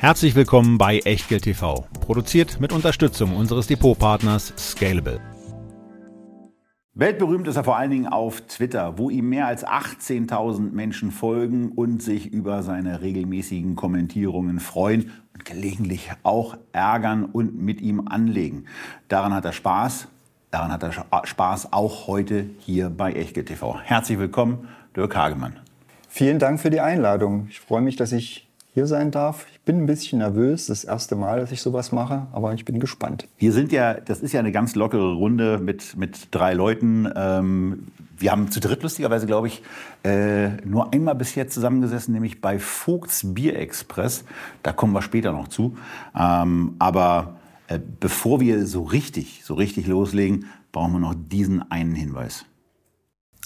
Herzlich willkommen bei Echtgeld TV, produziert mit Unterstützung unseres Depotpartners Scalable. Weltberühmt ist er vor allen Dingen auf Twitter, wo ihm mehr als 18.000 Menschen folgen und sich über seine regelmäßigen Kommentierungen freuen und gelegentlich auch ärgern und mit ihm anlegen. Daran hat er Spaß. Daran hat er Spaß auch heute hier bei Echtgeld TV. Herzlich willkommen, Dirk Hagemann. Vielen Dank für die Einladung. Ich freue mich, dass ich hier sein darf. Ich bin ein bisschen nervös, das erste Mal, dass ich sowas mache, aber ich bin gespannt. Wir sind ja, das ist ja eine ganz lockere Runde mit, mit drei Leuten. Ähm, wir haben zu dritt lustigerweise, glaube ich, äh, nur einmal bisher zusammengesessen, nämlich bei Vogts Bier Express. Da kommen wir später noch zu. Ähm, aber äh, bevor wir so richtig, so richtig loslegen, brauchen wir noch diesen einen Hinweis.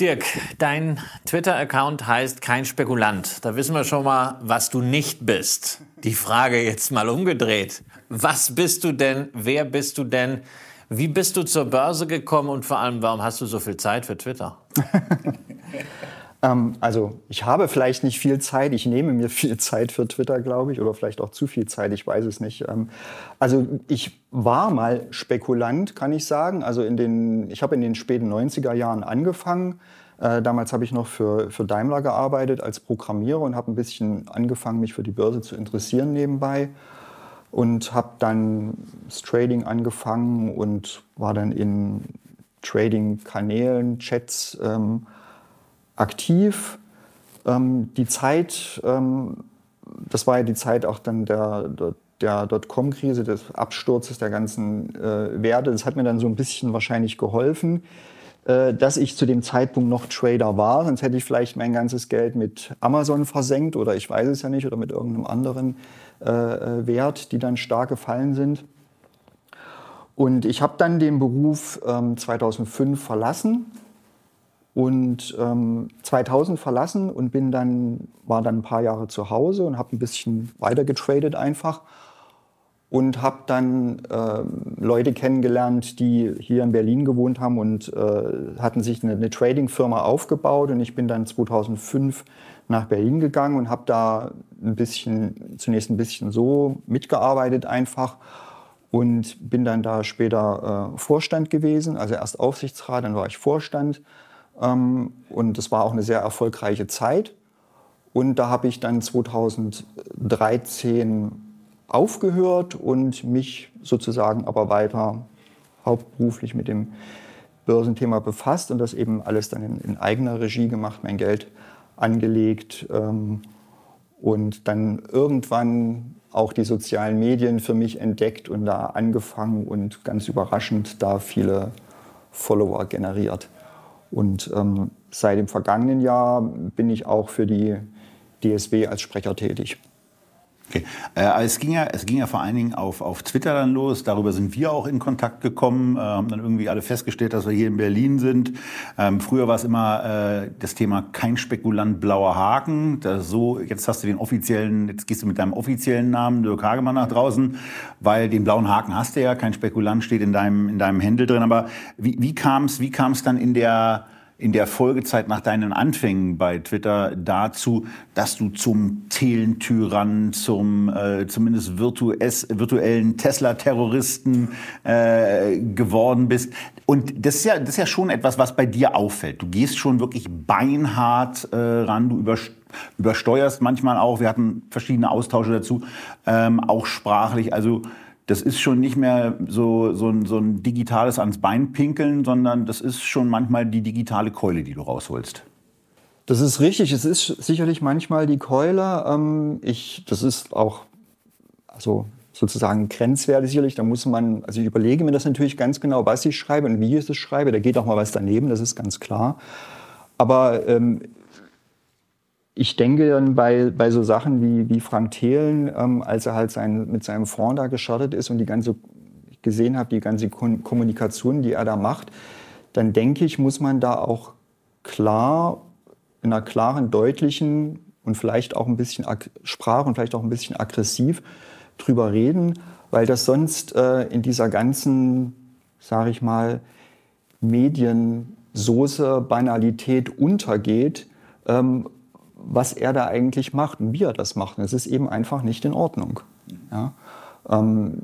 Dirk, dein Twitter-Account heißt kein Spekulant. Da wissen wir schon mal, was du nicht bist. Die Frage jetzt mal umgedreht. Was bist du denn? Wer bist du denn? Wie bist du zur Börse gekommen und vor allem, warum hast du so viel Zeit für Twitter? Ähm, also ich habe vielleicht nicht viel Zeit, ich nehme mir viel Zeit für Twitter, glaube ich, oder vielleicht auch zu viel Zeit, ich weiß es nicht. Ähm, also ich war mal Spekulant, kann ich sagen. Also in den, ich habe in den späten 90er Jahren angefangen. Äh, damals habe ich noch für, für Daimler gearbeitet als Programmierer und habe ein bisschen angefangen, mich für die Börse zu interessieren nebenbei. Und habe dann das Trading angefangen und war dann in Trading-Kanälen, Chats, ähm, aktiv. Ähm, die Zeit, ähm, das war ja die Zeit auch dann der, der, der Dotcom-Krise, des Absturzes der ganzen äh, Werte. Das hat mir dann so ein bisschen wahrscheinlich geholfen, äh, dass ich zu dem Zeitpunkt noch Trader war. Sonst hätte ich vielleicht mein ganzes Geld mit Amazon versenkt oder ich weiß es ja nicht oder mit irgendeinem anderen äh, äh Wert, die dann stark gefallen sind. Und ich habe dann den Beruf ähm, 2005 verlassen und ähm, 2000 verlassen und bin dann war dann ein paar Jahre zu Hause und habe ein bisschen weiter getradet einfach und habe dann äh, Leute kennengelernt, die hier in Berlin gewohnt haben und äh, hatten sich eine, eine Trading-Firma aufgebaut und ich bin dann 2005 nach Berlin gegangen und habe da ein bisschen zunächst ein bisschen so mitgearbeitet einfach und bin dann da später äh, Vorstand gewesen, also erst Aufsichtsrat, dann war ich Vorstand und es war auch eine sehr erfolgreiche Zeit. Und da habe ich dann 2013 aufgehört und mich sozusagen aber weiter hauptberuflich mit dem Börsenthema befasst und das eben alles dann in, in eigener Regie gemacht, mein Geld angelegt ähm, und dann irgendwann auch die sozialen Medien für mich entdeckt und da angefangen und ganz überraschend da viele Follower generiert. Und ähm, seit dem vergangenen Jahr bin ich auch für die DSW als Sprecher tätig. Okay. Äh, es, ging ja, es ging ja vor allen Dingen auf, auf Twitter dann los. Darüber sind wir auch in Kontakt gekommen, äh, haben dann irgendwie alle festgestellt, dass wir hier in Berlin sind. Ähm, früher war es immer äh, das Thema kein Spekulant, blauer Haken. Das so, jetzt hast du den offiziellen, jetzt gehst du mit deinem offiziellen Namen Dirk Hagemann nach draußen, weil den blauen Haken hast du ja, kein Spekulant steht in deinem, in deinem Händel drin. Aber wie, wie kam es wie kam's dann in der in der Folgezeit nach deinen Anfängen bei Twitter dazu, dass du zum Thelen-Tyrann, zum äh, zumindest virtues, virtuellen Tesla-Terroristen äh, geworden bist. Und das ist, ja, das ist ja schon etwas, was bei dir auffällt. Du gehst schon wirklich beinhart äh, ran, du überst übersteuerst manchmal auch, wir hatten verschiedene Austausche dazu, ähm, auch sprachlich. Also das ist schon nicht mehr so, so, ein, so ein digitales ans Bein pinkeln, sondern das ist schon manchmal die digitale Keule, die du rausholst. Das ist richtig. Es ist sicherlich manchmal die Keule. Ähm, ich, das ist auch also sozusagen grenzwertig sicherlich. Da muss man, also ich überlege mir das natürlich ganz genau, was ich schreibe und wie ich es schreibe. Da geht auch mal was daneben, das ist ganz klar. Aber ähm, ich denke dann bei, bei so Sachen wie, wie Frank Thelen, ähm, als er halt sein, mit seinem Fonds da gestartet ist und die ganze gesehen habe, die ganze Kommunikation, die er da macht, dann denke ich, muss man da auch klar, in einer klaren, deutlichen und vielleicht auch ein bisschen Sprache und vielleicht auch ein bisschen aggressiv drüber reden, weil das sonst äh, in dieser ganzen, sage ich mal, Mediensoße, Banalität untergeht, ähm, was er da eigentlich macht und wie er das macht. Und es ist eben einfach nicht in Ordnung. Ja? Ähm,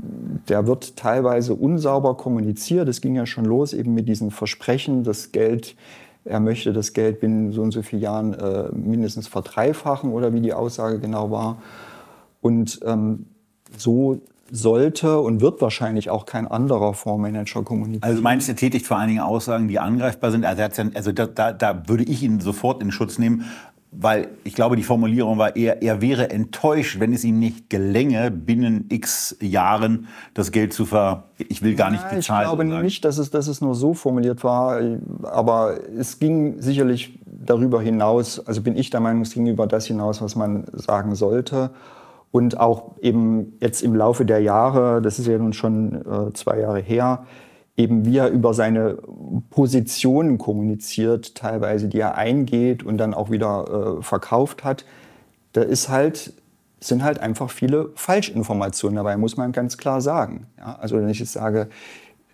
der wird teilweise unsauber kommuniziert. Es ging ja schon los eben mit diesen Versprechen, das Geld, er möchte das Geld binnen so und so vielen Jahren äh, mindestens verdreifachen oder wie die Aussage genau war. Und ähm, so sollte und wird wahrscheinlich auch kein anderer Fondsmanager kommunizieren. Also meinst du, er tätigt vor allen Dingen Aussagen, die angreifbar sind? Also, also da, da, da, würde ich ihn sofort in Schutz nehmen, weil ich glaube, die Formulierung war eher, er wäre enttäuscht, wenn es ihm nicht gelänge, binnen x Jahren das Geld zu ver... Ich will gar nicht bezahlen. Ich glaube sagen. nicht, dass es, dass es nur so formuliert war, aber es ging sicherlich darüber hinaus, also bin ich der Meinung, es ging über das hinaus, was man sagen sollte. Und auch eben jetzt im Laufe der Jahre, das ist ja nun schon äh, zwei Jahre her, eben wie er über seine Positionen kommuniziert, teilweise, die er eingeht und dann auch wieder äh, verkauft hat, da ist halt, sind halt einfach viele Falschinformationen dabei, muss man ganz klar sagen. Ja, also wenn ich jetzt sage,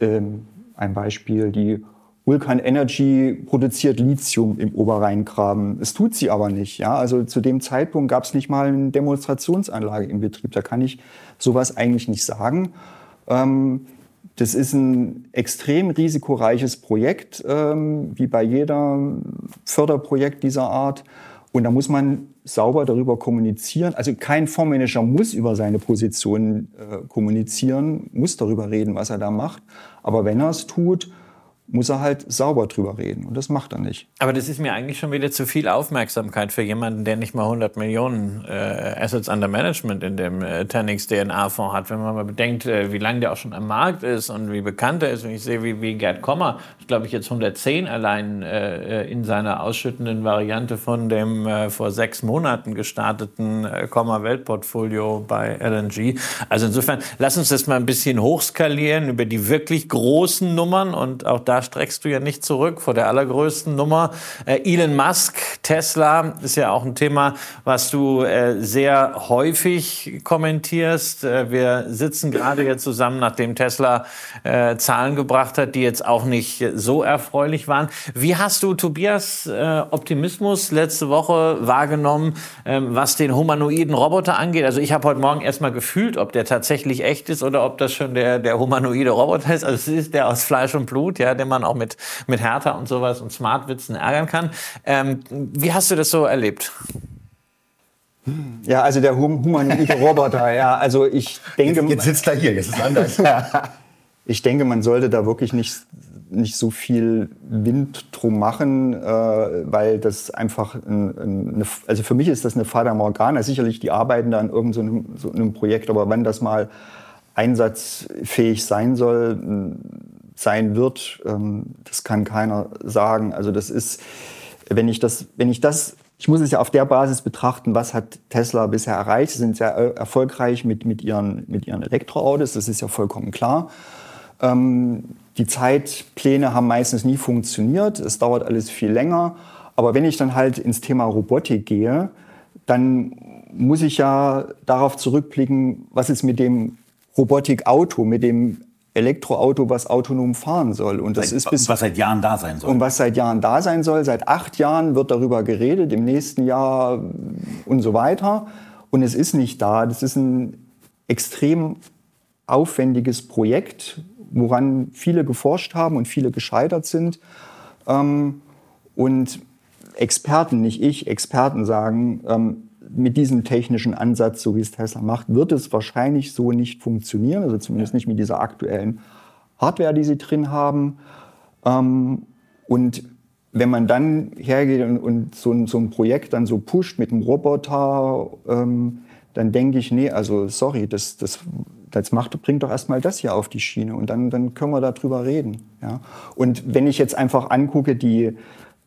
ähm, ein Beispiel, die Vulcan Energy produziert Lithium im Oberrheingraben. Es tut sie aber nicht. Ja? Also zu dem Zeitpunkt gab es nicht mal eine Demonstrationsanlage im Betrieb. Da kann ich sowas eigentlich nicht sagen. Ähm, das ist ein extrem risikoreiches Projekt, ähm, wie bei jeder Förderprojekt dieser Art. Und da muss man sauber darüber kommunizieren. Also kein Fondsmanager muss über seine Position äh, kommunizieren, muss darüber reden, was er da macht. Aber wenn er es tut, muss er halt sauber drüber reden. Und das macht er nicht. Aber das ist mir eigentlich schon wieder zu viel Aufmerksamkeit für jemanden, der nicht mal 100 Millionen äh, Assets under Management in dem äh, Tenix DNA-Fonds hat. Wenn man mal bedenkt, äh, wie lange der auch schon am Markt ist und wie bekannt er ist. Wenn ich sehe, wie, wie Gerd Kommer, glaube ich, jetzt 110 allein äh, in seiner ausschüttenden Variante von dem äh, vor sechs Monaten gestarteten äh, Kommer-Weltportfolio bei LNG. Also insofern, lass uns das mal ein bisschen hochskalieren über die wirklich großen Nummern und auch da da streckst du ja nicht zurück vor der allergrößten Nummer. Äh, Elon Musk, Tesla ist ja auch ein Thema, was du äh, sehr häufig kommentierst. Äh, wir sitzen gerade jetzt zusammen, nachdem Tesla Zahlen gebracht hat, die jetzt auch nicht so erfreulich waren. Wie hast du Tobias Optimismus letzte Woche wahrgenommen, ähm, was den humanoiden Roboter angeht? Also ich habe heute Morgen erstmal gefühlt, ob der tatsächlich echt ist oder ob das schon der, der humanoide Roboter ist. Also es ist der aus Fleisch und Blut, ja, der den man auch mit, mit Hertha und sowas und Smartwitzen ärgern kann. Ähm, wie hast du das so erlebt? Ja, also der humanoide Roboter, ja, also ich denke... Jetzt, jetzt sitzt er hier, jetzt ist es anders. ich denke, man sollte da wirklich nicht, nicht so viel Wind drum machen, äh, weil das einfach, ein, eine, also für mich ist das eine Fata Morgana. Sicherlich, die arbeiten da an irgendeinem so einem Projekt, aber wenn das mal einsatzfähig sein soll, sein wird, ähm, das kann keiner sagen. Also das ist, wenn ich das, wenn ich das, ich muss es ja auf der Basis betrachten, was hat Tesla bisher erreicht. Sie sind sehr erfolgreich mit, mit, ihren, mit ihren Elektroautos, das ist ja vollkommen klar. Ähm, die Zeitpläne haben meistens nie funktioniert, es dauert alles viel länger. Aber wenn ich dann halt ins Thema Robotik gehe, dann muss ich ja darauf zurückblicken, was ist mit dem Robotikauto, mit dem Elektroauto, was autonom fahren soll. Und das seit, ist bis, was seit Jahren da sein soll. Und was seit Jahren da sein soll. Seit acht Jahren wird darüber geredet, im nächsten Jahr und so weiter. Und es ist nicht da. Das ist ein extrem aufwendiges Projekt, woran viele geforscht haben und viele gescheitert sind. Ähm, und Experten, nicht ich, Experten sagen, ähm, mit diesem technischen Ansatz, so wie es Tesla macht, wird es wahrscheinlich so nicht funktionieren, also zumindest nicht mit dieser aktuellen Hardware, die sie drin haben. Ähm, und wenn man dann hergeht und, so, ein, Projekt dann so pusht mit einem Roboter, ähm, dann denke ich, nee, also sorry, das, das, das macht, bringt doch erstmal das hier auf die Schiene und dann, dann können wir darüber reden. Ja? Und wenn ich jetzt einfach angucke, die,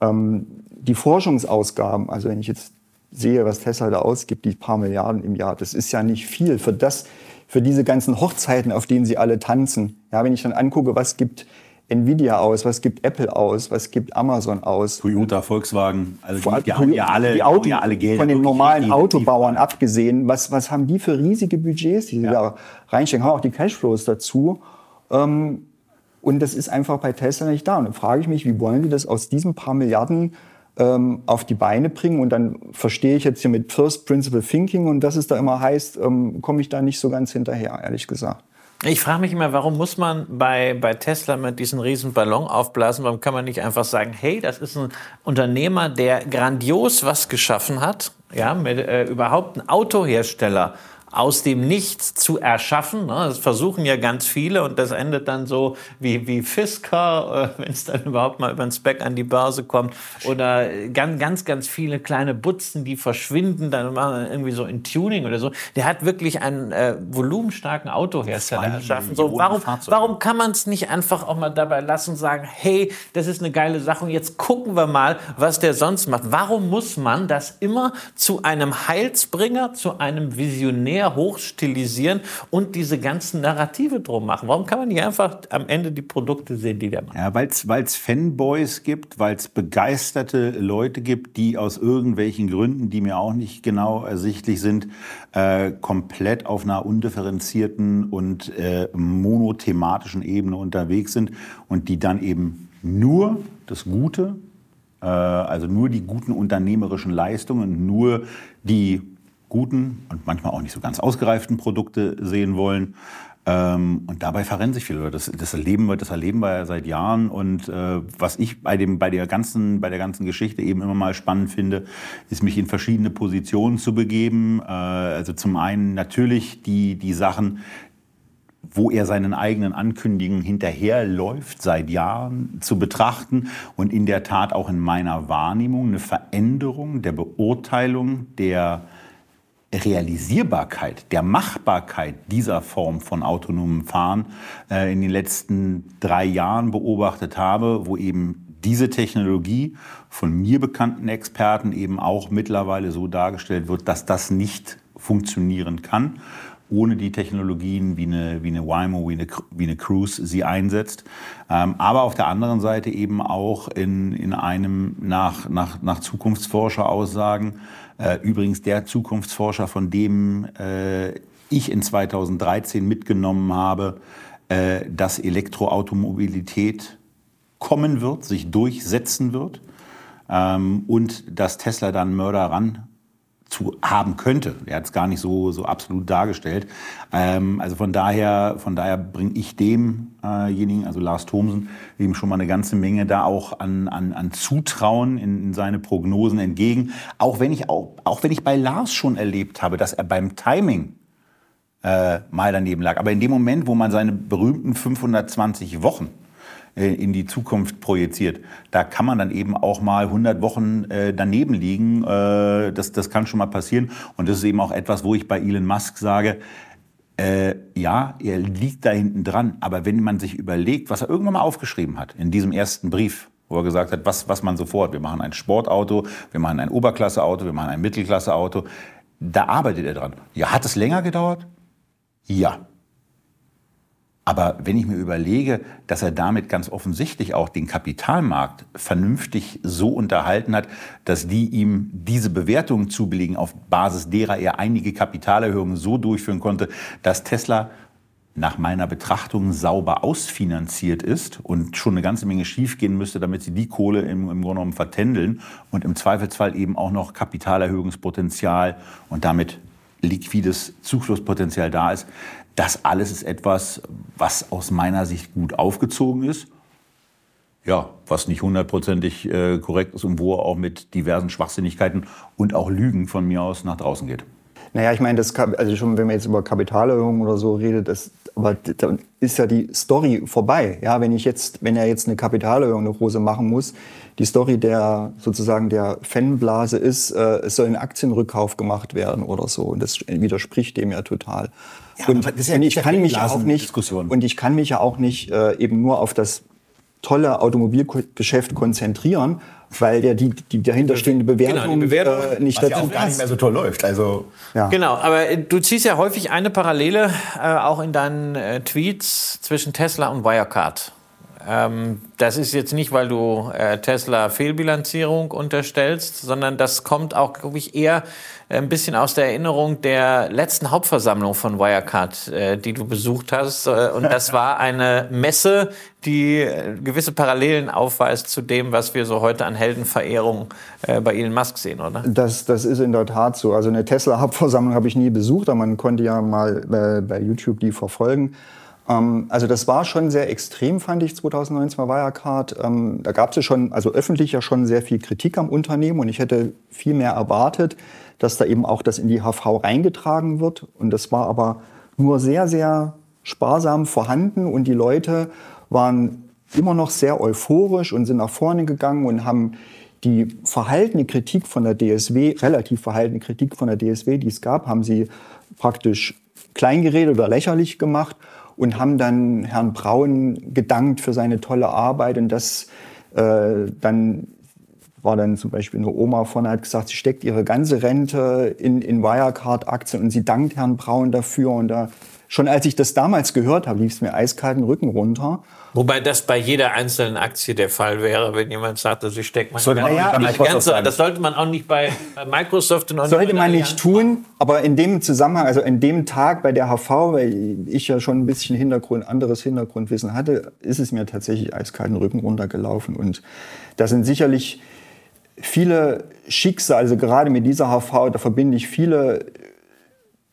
ähm, die Forschungsausgaben, also wenn ich jetzt sehe, was Tesla da ausgibt, die paar Milliarden im Jahr, das ist ja nicht viel für das, für diese ganzen Hochzeiten, auf denen sie alle tanzen. Ja, wenn ich dann angucke, was gibt Nvidia aus, was gibt Apple aus, was gibt Amazon aus. Toyota, Volkswagen, also Vor, die, die, ja alle, die Auto, ja alle Geld. Von den normalen die, Autobauern abgesehen, was, was haben die für riesige Budgets, die ja. da reinstecken, haben auch die Cashflows dazu. Ähm, und das ist einfach bei Tesla nicht da. Und dann frage ich mich, wie wollen die das aus diesen paar Milliarden ähm, auf die Beine bringen? Und dann verstehe ich jetzt hier mit First Principle Thinking und dass es da immer heißt, ähm, komme ich da nicht so ganz hinterher, ehrlich gesagt. Ich frage mich immer, warum muss man bei, bei Tesla mit diesen riesen Ballon aufblasen? Warum kann man nicht einfach sagen, hey, das ist ein Unternehmer, der grandios was geschaffen hat, ja, mit äh, überhaupt ein Autohersteller aus dem Nichts zu erschaffen. Ne? Das versuchen ja ganz viele und das endet dann so wie, wie Fisker, äh, wenn es dann überhaupt mal über den Spec an die Börse kommt. Oder ganz, ganz, ganz viele kleine Butzen, die verschwinden, dann machen irgendwie so in Tuning oder so. Der hat wirklich einen äh, volumenstarken Autohersteller erschaffen. So, warum, warum kann man es nicht einfach auch mal dabei lassen und sagen, hey, das ist eine geile Sache und jetzt gucken wir mal, was der sonst macht. Warum muss man das immer zu einem Heilsbringer, zu einem Visionär mehr hochstilisieren und diese ganzen Narrative drum machen? Warum kann man nicht einfach am Ende die Produkte sehen, die der macht? Ja, weil es Fanboys gibt, weil es begeisterte Leute gibt, die aus irgendwelchen Gründen, die mir auch nicht genau ersichtlich sind, äh, komplett auf einer undifferenzierten und äh, monothematischen Ebene unterwegs sind und die dann eben nur das Gute äh, also nur die guten unternehmerischen Leistungen, nur die guten und manchmal auch nicht so ganz ausgereiften Produkte sehen wollen. Ähm, und dabei verrennen sich viele. Das, das, erleben wir, das erleben wir ja seit Jahren. Und äh, was ich bei, dem, bei, der ganzen, bei der ganzen Geschichte eben immer mal spannend finde, ist mich in verschiedene Positionen zu begeben. Äh, also zum einen natürlich die, die Sachen, wo er seinen eigenen Ankündigungen hinterherläuft, seit Jahren zu betrachten und in der Tat auch in meiner Wahrnehmung eine Veränderung der Beurteilung der Realisierbarkeit, der Machbarkeit dieser Form von autonomem Fahren äh, in den letzten drei Jahren beobachtet habe, wo eben diese Technologie von mir bekannten Experten eben auch mittlerweile so dargestellt wird, dass das nicht funktionieren kann, ohne die Technologien wie eine, wie eine Waymo, wie eine, wie eine Cruise sie einsetzt. Ähm, aber auf der anderen Seite eben auch in, in einem nach, nach, nach Zukunftsforscher-Aussagen äh, übrigens der Zukunftsforscher, von dem äh, ich in 2013 mitgenommen habe, äh, dass Elektroautomobilität kommen wird, sich durchsetzen wird ähm, und dass Tesla dann Mörder ran zu haben könnte. Er hat es gar nicht so, so absolut dargestellt. Ähm, also von daher, von daher bringe ich demjenigen, äh also Lars Thomsen, eben schon mal eine ganze Menge da auch an, an, an Zutrauen in, in seine Prognosen entgegen. Auch wenn ich auch, auch wenn ich bei Lars schon erlebt habe, dass er beim Timing äh, mal daneben lag. Aber in dem Moment, wo man seine berühmten 520 Wochen in die Zukunft projiziert. Da kann man dann eben auch mal 100 Wochen äh, daneben liegen. Äh, das, das kann schon mal passieren. Und das ist eben auch etwas, wo ich bei Elon Musk sage, äh, ja, er liegt da hinten dran. Aber wenn man sich überlegt, was er irgendwann mal aufgeschrieben hat in diesem ersten Brief, wo er gesagt hat, was, was man sofort, wir machen ein Sportauto, wir machen ein Oberklasseauto, wir machen ein Mittelklasseauto, da arbeitet er dran. Ja, hat es länger gedauert? Ja. Aber wenn ich mir überlege, dass er damit ganz offensichtlich auch den Kapitalmarkt vernünftig so unterhalten hat, dass die ihm diese Bewertungen zubilligen, auf Basis derer er einige Kapitalerhöhungen so durchführen konnte, dass Tesla nach meiner Betrachtung sauber ausfinanziert ist und schon eine ganze Menge schiefgehen müsste, damit sie die Kohle im, im Grunde genommen vertändeln und im Zweifelsfall eben auch noch Kapitalerhöhungspotenzial und damit liquides Zuflusspotenzial da ist, das alles ist etwas, was aus meiner Sicht gut aufgezogen ist. Ja, was nicht hundertprozentig äh, korrekt ist und wo er auch mit diversen Schwachsinnigkeiten und auch Lügen von mir aus nach draußen geht. Naja, ich meine, das, also schon, wenn man jetzt über Kapitalerhöhung oder so redet, das, aber da ist ja die Story vorbei. Ja, wenn ich jetzt, wenn er jetzt eine Kapitalerhöhung, eine große machen muss, die Story der sozusagen der Fanblase ist, äh, es soll ein Aktienrückkauf gemacht werden oder so. Und das widerspricht dem ja total. Ja, und, ja und ich kann mich auch nicht, und ich kann mich ja auch nicht äh, eben nur auf das tolle Automobilgeschäft konzentrieren, weil ja die, die dahinterstehende Bewertung, Genau, die Bewertung, äh, nicht Was dazu auch gar nicht mehr so toll läuft. Also Ja. Genau, aber äh, du ziehst ja häufig eine Parallele äh, auch in deinen äh, Tweets zwischen Tesla und Wirecard. Ähm, das ist jetzt nicht, weil du äh, Tesla Fehlbilanzierung unterstellst, sondern das kommt auch, glaube ich, eher ein bisschen aus der Erinnerung der letzten Hauptversammlung von Wirecard, äh, die du besucht hast. Äh, und das war eine Messe, die äh, gewisse Parallelen aufweist zu dem, was wir so heute an Heldenverehrung äh, bei Elon Musk sehen, oder? Das, das ist in der Tat so. Also eine Tesla-Hauptversammlung habe ich nie besucht, aber man konnte ja mal bei, bei YouTube die verfolgen. Ähm, also das war schon sehr extrem, fand ich 2019 bei Wirecard. Ähm, da gab es ja schon, also öffentlich ja schon sehr viel Kritik am Unternehmen und ich hätte viel mehr erwartet, dass da eben auch das in die HV reingetragen wird. Und das war aber nur sehr, sehr sparsam vorhanden und die Leute waren immer noch sehr euphorisch und sind nach vorne gegangen und haben die verhaltene Kritik von der DSW, relativ verhaltene Kritik von der DSW, die es gab, haben sie praktisch kleingeredet oder lächerlich gemacht und haben dann Herrn Braun gedankt für seine tolle Arbeit und das äh, dann war dann zum Beispiel eine Oma vorne, hat gesagt, sie steckt ihre ganze Rente in, in Wirecard-Aktien und sie dankt Herrn Braun dafür. Und da, schon als ich das damals gehört habe, lief es mir eiskalten Rücken runter. Wobei das bei jeder einzelnen Aktie der Fall wäre, wenn jemand sagt, also ich stecke meine Sollte man ganze-. Das sollte man auch nicht bei Microsoft und Sollte man nicht tun, aber in dem Zusammenhang, also in dem Tag bei der HV, weil ich ja schon ein bisschen Hintergrund, anderes Hintergrundwissen hatte, ist es mir tatsächlich eiskalten Rücken runtergelaufen. Und da sind sicherlich viele Schicksale, also gerade mit dieser HV, da verbinde ich viele,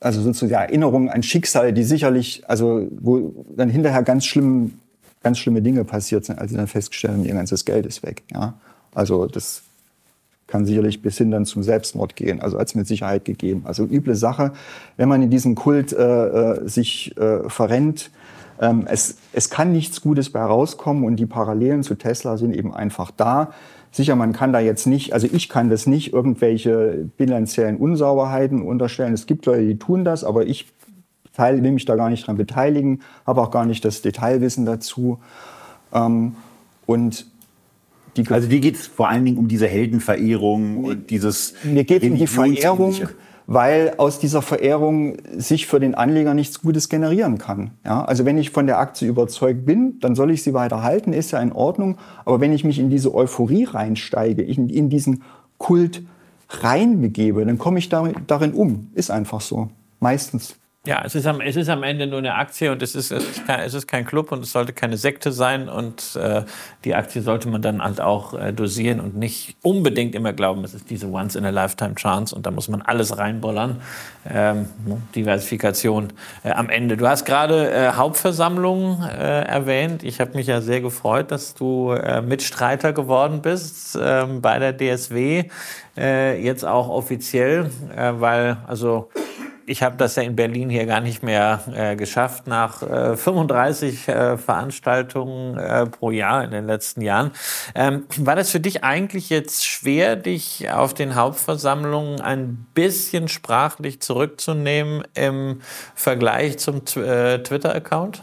also sozusagen Erinnerungen an Schicksale, die sicherlich, also wo dann hinterher ganz schlimm, ganz schlimme Dinge passiert sind, als sie dann festgestellt haben, ihr ganzes Geld ist weg. Ja? Also das kann sicherlich bis hin dann zum Selbstmord gehen. Also als mit Sicherheit gegeben. Also üble Sache, wenn man in diesen Kult äh, äh, sich äh, verrennt. Ähm, es, es kann nichts Gutes bei rauskommen und die Parallelen zu Tesla sind eben einfach da. Sicher, man kann da jetzt nicht, also ich kann das nicht irgendwelche bilanziellen Unsauberheiten unterstellen. Es gibt Leute, die tun das, aber ich teil, will mich da gar nicht dran beteiligen, habe auch gar nicht das Detailwissen dazu. Ähm, und die Also dir geht es vor allen Dingen um diese Heldenverehrung und dieses Mir geht um die Verehrung, weil aus dieser Verehrung sich für den Anleger nichts Gutes generieren kann. Ja, also wenn ich von der Aktie überzeugt bin, dann soll ich sie weiter halten, ist ja in Ordnung. Aber wenn ich mich in diese Euphorie reinsteige, in, in diesen Kult reinbegebe, dann komme ich darin, darin um. Ist einfach so. Meistens. Ja, es ist, am, es ist am Ende nur eine Aktie und es ist, es ist, kein, es ist kein Club und es sollte keine Sekte sein und äh, die Aktie sollte man dann halt auch äh, dosieren und nicht unbedingt immer glauben, es ist diese Once-in-a-Lifetime-Chance und da muss man alles reinbollern. Ähm, Diversifikation äh, am Ende. Du hast gerade äh, Hauptversammlungen äh, erwähnt. Ich habe mich ja sehr gefreut, dass du äh, Mitstreiter geworden bist ähm, bei der DSW, äh, jetzt auch offiziell, äh, weil also ich habe das ja in Berlin hier gar nicht mehr äh, geschafft nach äh, 35 äh, Veranstaltungen äh, pro Jahr in den letzten Jahren. Ähm, war das für dich eigentlich jetzt schwer, dich auf den Hauptversammlungen ein bisschen sprachlich zurückzunehmen im Vergleich zum äh, Twitter-Account?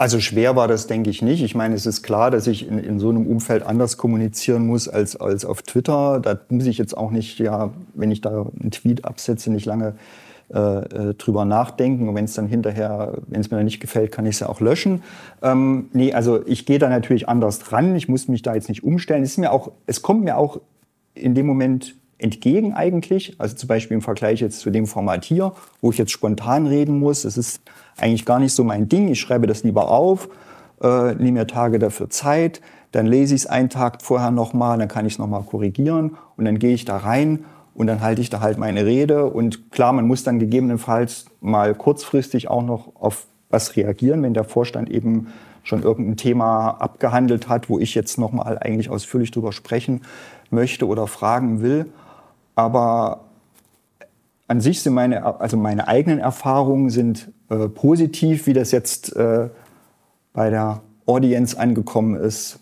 Also schwer war das, denke ich, nicht. Ich meine, es ist klar, dass ich in, in so einem Umfeld anders kommunizieren muss als, als auf Twitter. Da muss ich jetzt auch nicht, ja, wenn ich da einen Tweet absetze, nicht lange äh, äh, drüber nachdenken. Und wenn es dann hinterher, wenn es mir dann nicht gefällt, kann ich es ja auch löschen. Ähm, nee, also ich gehe da natürlich anders dran. Ich muss mich da jetzt nicht umstellen. Es, ist mir auch, es kommt mir auch in dem Moment entgegen eigentlich. Also zum Beispiel im Vergleich jetzt zu dem Format hier, wo ich jetzt spontan reden muss. Das ist eigentlich gar nicht so mein Ding. Ich schreibe das lieber auf, äh, nehme mir Tage dafür Zeit, dann lese ich es einen Tag vorher nochmal, dann kann ich es nochmal korrigieren und dann gehe ich da rein und dann halte ich da halt meine Rede. Und klar, man muss dann gegebenenfalls mal kurzfristig auch noch auf was reagieren, wenn der Vorstand eben schon irgendein Thema abgehandelt hat, wo ich jetzt nochmal eigentlich ausführlich drüber sprechen möchte oder fragen will. Aber an sich sind meine, also meine eigenen Erfahrungen sind äh, positiv, wie das jetzt äh, bei der Audience angekommen ist.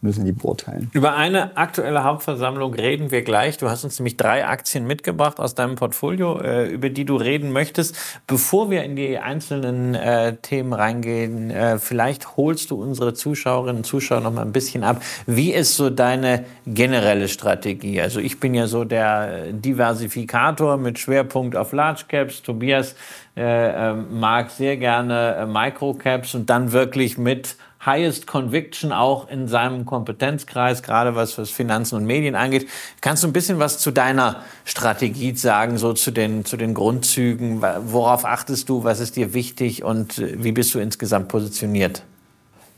Müssen die beurteilen. Über eine aktuelle Hauptversammlung reden wir gleich. Du hast uns nämlich drei Aktien mitgebracht aus deinem Portfolio, äh, über die du reden möchtest. Bevor wir in die einzelnen äh, Themen reingehen, äh, vielleicht holst du unsere Zuschauerinnen und Zuschauer noch mal ein bisschen ab. Wie ist so deine generelle Strategie? Also ich bin ja so der Diversifikator mit Schwerpunkt auf Large Caps. Tobias äh, ähm, mag sehr gerne äh, Microcaps und dann wirklich mit highest conviction auch in seinem Kompetenzkreis, gerade was, was Finanzen und Medien angeht. Kannst du ein bisschen was zu deiner Strategie sagen, so zu den, zu den Grundzügen? Worauf achtest du? Was ist dir wichtig und äh, wie bist du insgesamt positioniert?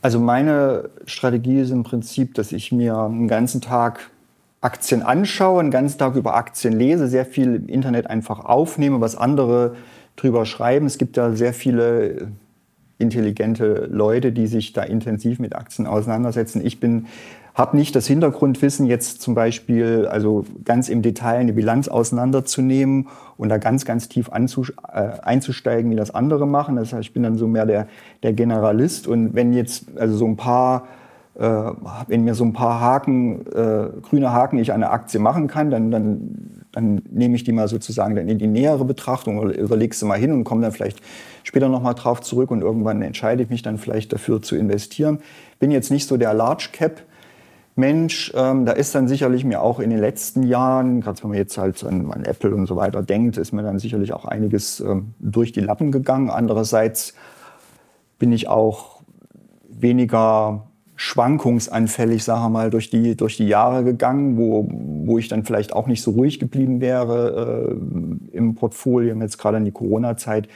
Also meine Strategie ist im Prinzip, dass ich mir einen ganzen Tag Aktien anschaue, einen ganzen Tag über Aktien lese, sehr viel im Internet einfach aufnehme, was andere drüber schreiben. Es gibt da sehr viele intelligente Leute, die sich da intensiv mit Aktien auseinandersetzen. Ich bin habe nicht das Hintergrundwissen, jetzt zum Beispiel also ganz im Detail eine Bilanz auseinanderzunehmen und da ganz, ganz tief äh, einzusteigen, wie das andere machen. Das heißt, ich bin dann so mehr der, der Generalist. Und wenn jetzt also so ein paar, äh, wenn mir so ein paar Haken, äh, grüne Haken ich eine Aktie machen kann, dann, dann dann nehme ich die mal sozusagen dann in die nähere Betrachtung oder überlege sie mal hin und komme dann vielleicht später nochmal drauf zurück und irgendwann entscheide ich mich dann vielleicht dafür zu investieren. Bin jetzt nicht so der Large Cap Mensch. Ähm, da ist dann sicherlich mir auch in den letzten Jahren, gerade wenn man jetzt halt an, an, Apple und so weiter denkt, ist mir dann sicherlich auch einiges ähm, durch die Lappen gegangen. Andererseits bin ich auch weniger schwankungsanfällig, sagen wir mal, durch die, durch die Jahre gegangen, wo, wo ich dann vielleicht auch nicht so ruhig geblieben wäre äh, im Portfolio. Jetzt gerade an die Corona-Zeit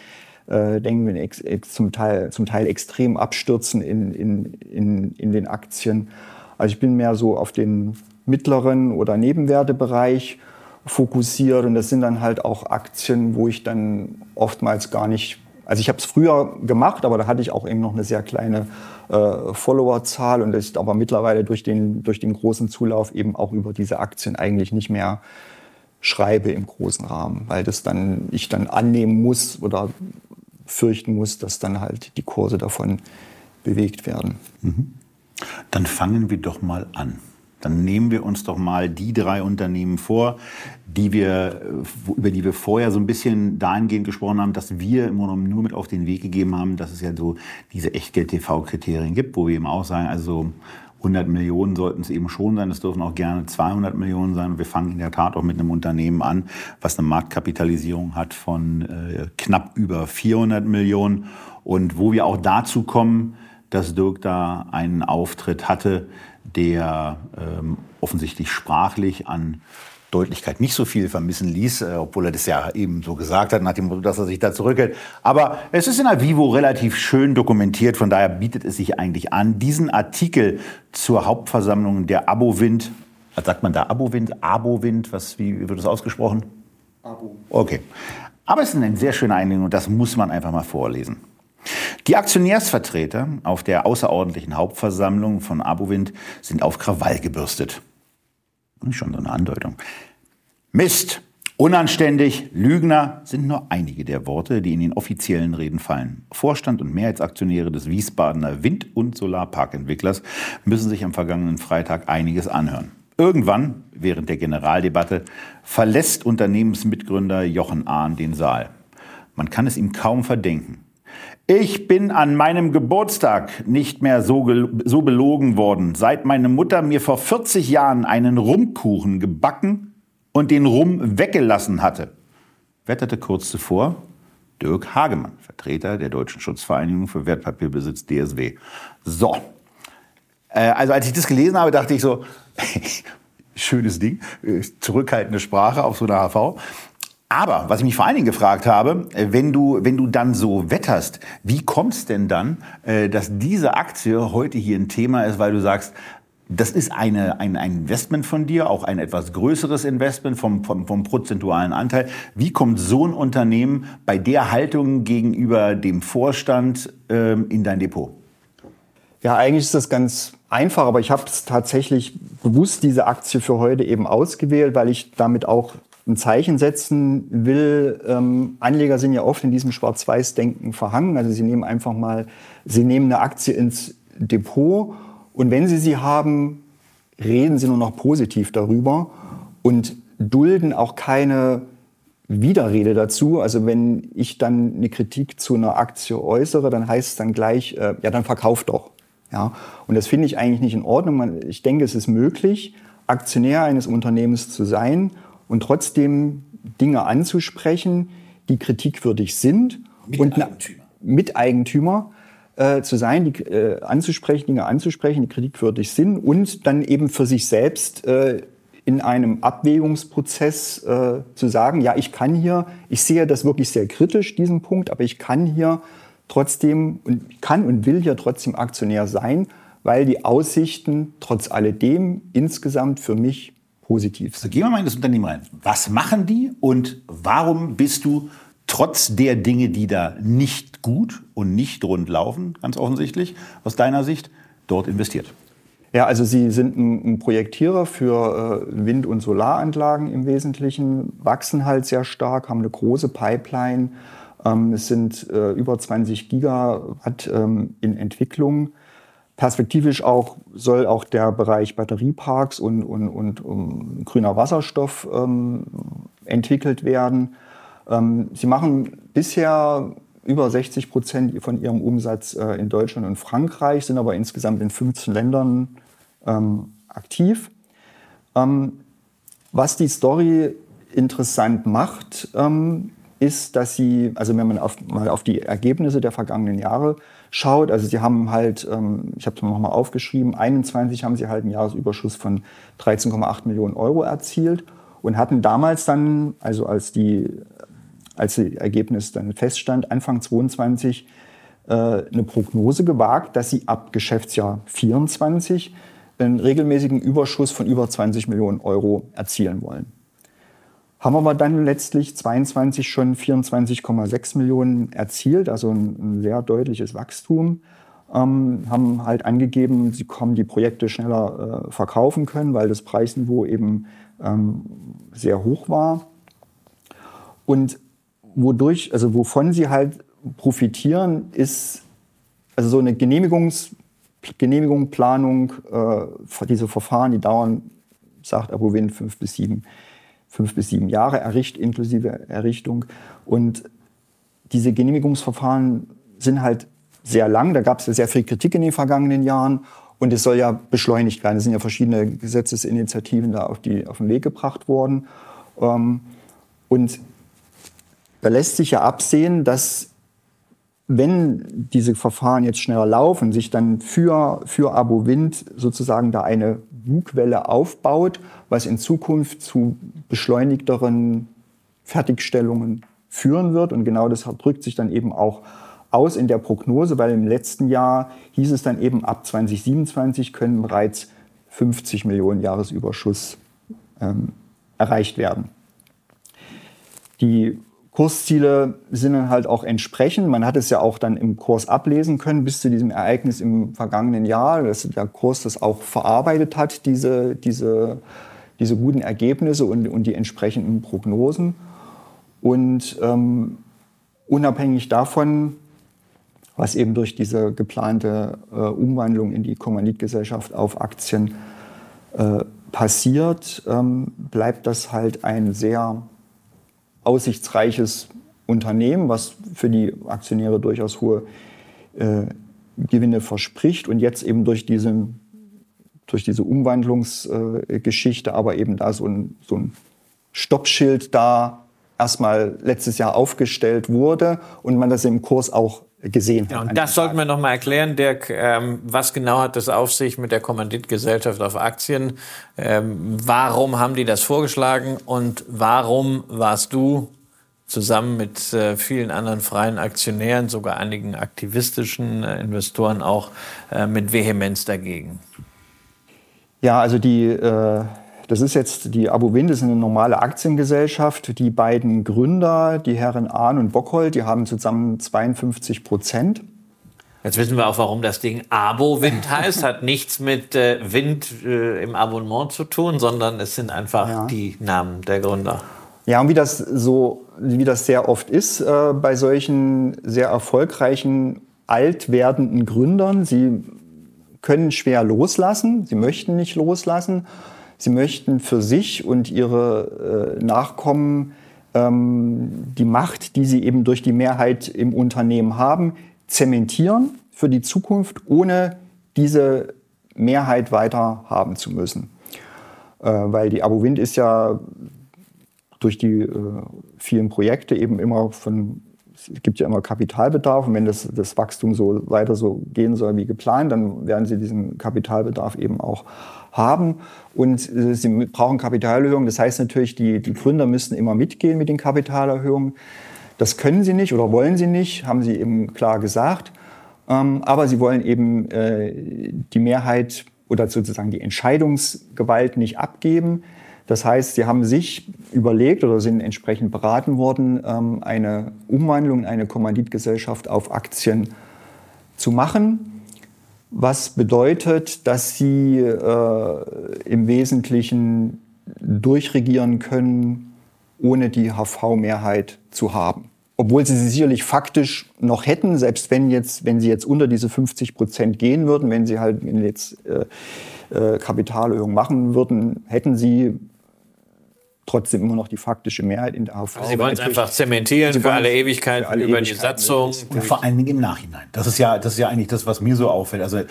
äh, denken wir ex, ex, zum, Teil, zum Teil extrem abstürzen in, in, in, in den Aktien. Also ich bin mehr so auf den mittleren oder Nebenwertebereich fokussiert und das sind dann halt auch Aktien, wo ich dann oftmals gar nicht also ich habe es früher gemacht, aber da hatte ich auch eben noch eine sehr kleine äh, Followerzahl und das ist aber mittlerweile durch den, durch den großen Zulauf eben auch über diese Aktien eigentlich nicht mehr schreibe im großen Rahmen, weil das dann ich dann annehmen muss oder fürchten muss, dass dann halt die Kurse davon bewegt werden. Mhm. Dann fangen wir doch mal an. Dann nehmen wir uns doch mal die drei Unternehmen vor, die wir, über die wir vorher so ein bisschen dahingehend gesprochen haben, dass wir im Grunde nur mit auf den Weg gegeben haben, dass es ja so diese Echtgeld-TV-Kriterien gibt, wo wir eben auch sagen, also 100 Millionen sollten es eben schon sein. Es dürfen auch gerne 200 Millionen sein. Wir fangen in der Tat auch mit einem Unternehmen an, was eine Marktkapitalisierung hat von äh, knapp über 400 Millionen. Und wo wir auch dazu kommen, dass Dirk da einen Auftritt hatte, der ähm, offensichtlich sprachlich an Deutlichkeit nicht so viel vermissen ließ, äh, obwohl er das ja eben so gesagt hat, nach dem Motto, dass er sich da zurückhält. Aber es ist in der Vivo relativ schön dokumentiert, von daher bietet es sich eigentlich an, diesen Artikel zur Hauptversammlung der Abowind, was sagt man da, Abowind, Abowind, was, wie wird das ausgesprochen? Abo. Okay. Aber es ist eine sehr schöne Einlegung und das muss man einfach mal vorlesen. Die Aktionärsvertreter auf der außerordentlichen Hauptversammlung von Abowind sind auf Krawall gebürstet. Schon so eine Andeutung. Mist, unanständig, Lügner sind nur einige der Worte, die in den offiziellen Reden fallen. Vorstand und Mehrheitsaktionäre des Wiesbadener Wind- und Solarparkentwicklers müssen sich am vergangenen Freitag einiges anhören. Irgendwann, während der Generaldebatte, verlässt Unternehmensmitgründer Jochen Ahn den Saal. Man kann es ihm kaum verdenken. Ich bin an meinem Geburtstag nicht mehr so, so belogen worden, seit meine Mutter mir vor 40 Jahren einen Rumkuchen gebacken und den Rum weggelassen hatte, wetterte kurz zuvor Dirk Hagemann, Vertreter der Deutschen Schutzvereinigung für Wertpapierbesitz DSW. So, äh, also als ich das gelesen habe, dachte ich so, schönes Ding, äh, zurückhaltende Sprache auf so einer HV. Aber was ich mich vor allen Dingen gefragt habe, äh, wenn du, wenn du dann so wetterst, wie kommt es denn dann, dass diese Aktie heute hier ein Thema ist, weil du sagst, das ist eine, ein, ein Investment von dir, auch ein etwas größeres Investment vom, vom, vom prozentualen Anteil. Wie kommt so ein Unternehmen bei der Haltung gegenüber dem Vorstand ähm, in dein Depot? Ja, eigentlich ist das ganz einfach, aber ich habe tatsächlich bewusst diese Aktie für heute eben ausgewählt, weil ich damit auch ein Zeichen setzen will. Ähm, Anleger sind ja oft in diesem Schwarz-Weiß-Denken verhangen. Also sie nehmen einfach mal, sie nehmen eine Aktie ins Depot Und wenn Sie sie haben, reden Sie nur noch positiv darüber und dulden auch keine Widerrede dazu. Also wenn ich dann eine Kritik zu einer Aktie äußere, dann heißt es dann gleich, äh, ja, dann verkauft doch. Ja, und das finde ich eigentlich nicht in Ordnung. Ich denke, es ist möglich, Aktionär eines Unternehmens zu sein und trotzdem Dinge anzusprechen, die kritikwürdig sind. Miteigentümer. Und Miteigentümer äh, zu sein, die äh, anzusprechen, Dinge anzusprechen, die kritikwürdig sind und dann eben für sich selbst äh, in einem Abwägungsprozess äh, zu sagen, ja, ich kann hier, ich sehe das wirklich sehr kritisch, diesen Punkt, aber ich kann hier trotzdem und kann und will hier trotzdem Aktionär sein, weil die Aussichten trotz alledem insgesamt für mich positiv sind. Also gehen wir mal in das Unternehmen rein. Was machen die und warum bist du trotz der Dinge, die da nicht gut und nicht rund laufen, ganz offensichtlich, aus deiner Sicht, dort investiert? Ja, also Sie sind ein, Projektierer für äh, Wind- und Solaranlagen im Wesentlichen, wachsen halt sehr stark, haben eine große Pipeline. Ähm, es sind äh, über 20 Gigawatt ähm, in Entwicklung. Perspektivisch auch soll auch der Bereich Batterieparks und, und, und um, grüner Wasserstoff ähm, entwickelt werden. Ähm, sie machen bisher über 60 Prozent von ihrem Umsatz äh, in Deutschland und Frankreich, sind aber insgesamt in 15 Ländern ähm, aktiv. Ähm, was die Story interessant macht, ist, dass sie, also wenn man auf, mal auf die Ergebnisse der vergangenen Jahre schaut, also sie haben halt, ich habe es nochmal aufgeschrieben, 21 haben sie halt einen Jahresüberschuss von 13,8 Millionen Euro erzielt und hatten damals dann, also als die als das Ergebnis dann feststand, Anfang 22 äh, eine Prognose gewagt, dass sie ab Geschäftsjahr 24 einen regelmäßigen Überschuss von über 20 Millionen Euro erzielen wollen. Haben aber dann letztlich 22 schon 24,6 Millionen erzielt, also ein, ein sehr deutliches Wachstum. Ähm, haben halt angegeben, sie kommen die Projekte schneller äh, verkaufen können, weil das Preisniveau eben ähm, sehr hoch war. Und wodurch, also wovon sie halt profitieren, ist also so eine Genehmigungs, Genehmigung, Planung, äh, diese Verfahren, die dauern, sagt Abowin, fünf bis sieben, fünf bis sieben Jahre, Erricht, inklusive Errichtung. Und diese Genehmigungsverfahren sind halt sehr lang. Da gab es ja sehr viel Kritik in den vergangenen Jahren. Und es soll ja beschleunigt werden. Es sind ja verschiedene Gesetzesinitiativen da auf, die, auf den Weg gebracht worden. Ähm, und da lässt sich ja absehen, dass wenn diese Verfahren jetzt schneller laufen, sich dann für, für Abo Wind sozusagen da eine Bugwelle aufbaut, was in Zukunft zu beschleunigteren Fertigstellungen führen wird. Und genau das drückt sich dann eben auch aus in der Prognose, weil im letzten Jahr hieß es dann eben, ab 2027 können bereits 50 Millionen Jahresüberschuss ähm, erreicht werden. Die Kursziele sind dann halt auch entsprechend. Man hat es ja auch dann im Kurs ablesen können bis zu diesem Ereignis im vergangenen Jahr, dass der Kurs das auch verarbeitet hat, diese, diese, diese guten Ergebnisse und, und die entsprechenden Prognosen. Und ähm, unabhängig davon, was eben durch diese geplante äh, Umwandlung in die Kommanditgesellschaft auf Aktien äh, passiert, ähm, bleibt das halt ein sehr aussichtsreiches Unternehmen, was für die Aktionäre durchaus hohe äh, Gewinne verspricht und jetzt eben durch diese, durch diese Umwandlungsgeschichte, äh, aber eben da so ein, so ein Stoppschild da erstmal letztes Jahr aufgestellt wurde und man das im Kurs auch gesehen ja, Und das sollten wir noch mal erklären, Dirk. Ähm, was genau hat das auf sich mit der Kommanditgesellschaft auf Aktien? Ähm, warum haben die das vorgeschlagen und warum warst du zusammen mit äh, vielen anderen freien Aktionären, sogar einigen aktivistischen äh, Investoren auch äh, mit Vehemenz dagegen? Ja, also die äh, das ist jetzt die Abu das ist eine normale Aktiengesellschaft. Die beiden Gründer, die Herren Ahn und Bockhold, die haben zusammen 52 Prozent. Jetzt wissen wir auch, warum das Ding Abo-Wind heißt. Hat nichts mit äh, Wind äh, im Abonnement zu tun, sondern es sind einfach ja. die Namen der Gründer. Ja, und wie das so, wie das sehr oft ist äh, bei solchen sehr erfolgreichen, alt werdenden Gründern, sie können schwer loslassen, sie möchten nicht loslassen, sie möchten für sich und ihre äh, Nachkommen ähm, die Macht, die sie eben durch die Mehrheit im Unternehmen haben, zementieren für die Zukunft, ohne diese Mehrheit weiter haben zu müssen. Äh, weil die Abu Wind ist ja durch die äh, vielen Projekte eben immer von es gibt ja immer Kapitalbedarf und wenn das, das Wachstum so weiter so gehen soll wie geplant, dann werden sie diesen Kapitalbedarf eben auch haben. Und äh, sie brauchen Kapitalerhöhungen. Das heißt natürlich, die, die Gründer müssen immer mitgehen mit den Kapitalerhöhungen. Das können sie nicht oder wollen sie nicht, haben sie eben klar gesagt. Ähm, aber sie wollen eben äh, die Mehrheit oder sozusagen die Entscheidungsgewalt nicht abgeben. Das heißt, sie haben sich überlegt oder sind entsprechend beraten worden, ähm, eine Umwandlung in eine Kommanditgesellschaft auf Aktien zu machen, was bedeutet, dass sie äh, im Wesentlichen durchregieren können, ohne die HV-Mehrheit zu haben. Obwohl sie sie sicherlich faktisch noch hätten, selbst wenn, jetzt, wenn sie jetzt unter diese 50 Prozent gehen würden, wenn sie halt jetzt äh, äh, Kapitalerhöhung machen würden, hätten sie trotzdem immer noch die faktische Mehrheit in der AV. Sie wollen es einfach zementieren für alle Ewigkeiten alle über Ewigkeiten die Satzung. Und vor allen Dingen im Nachhinein. Das ist ja, das ist ja eigentlich das, was mir so auffällt. Also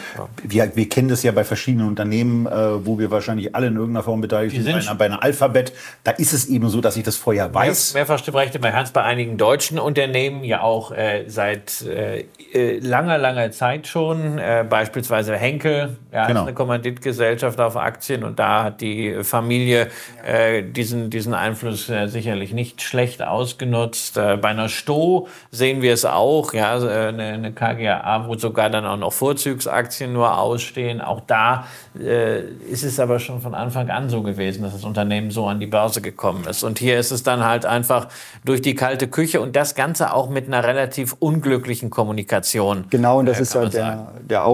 wir, wir kennen das ja bei verschiedenen Unternehmen, äh, wo wir wahrscheinlich alle in irgendeiner Form beteiligt sind. Bei einer, bei einer Alphabet, da ist es eben so, dass ich das vorher weiß. Mehrfach Stimmrechte bei Hans bei einigen deutschen Unternehmen ja auch äh, seit äh, äh langer, langer Zeit schon. Äh, beispielsweise Henkel, ja, genau. ist eine Kommanditgesellschaft auf Aktien und da hat die Familie äh, diesen diesen, Einfluss äh, sicherlich nicht schlecht ausgenutzt. Äh, bei einer Sto sehen wir es auch, ja, äh, eine, eine KGA, wo sogar dann auch noch Vorzugsaktien nur ausstehen. Auch da äh, ist es aber schon von Anfang an so gewesen, dass das Unternehmen so an die Börse gekommen ist. Und hier ist es dann halt einfach durch die kalte Küche und das Ganze auch mit einer relativ unglücklichen Kommunikation. Genau, und das äh, ist halt der, der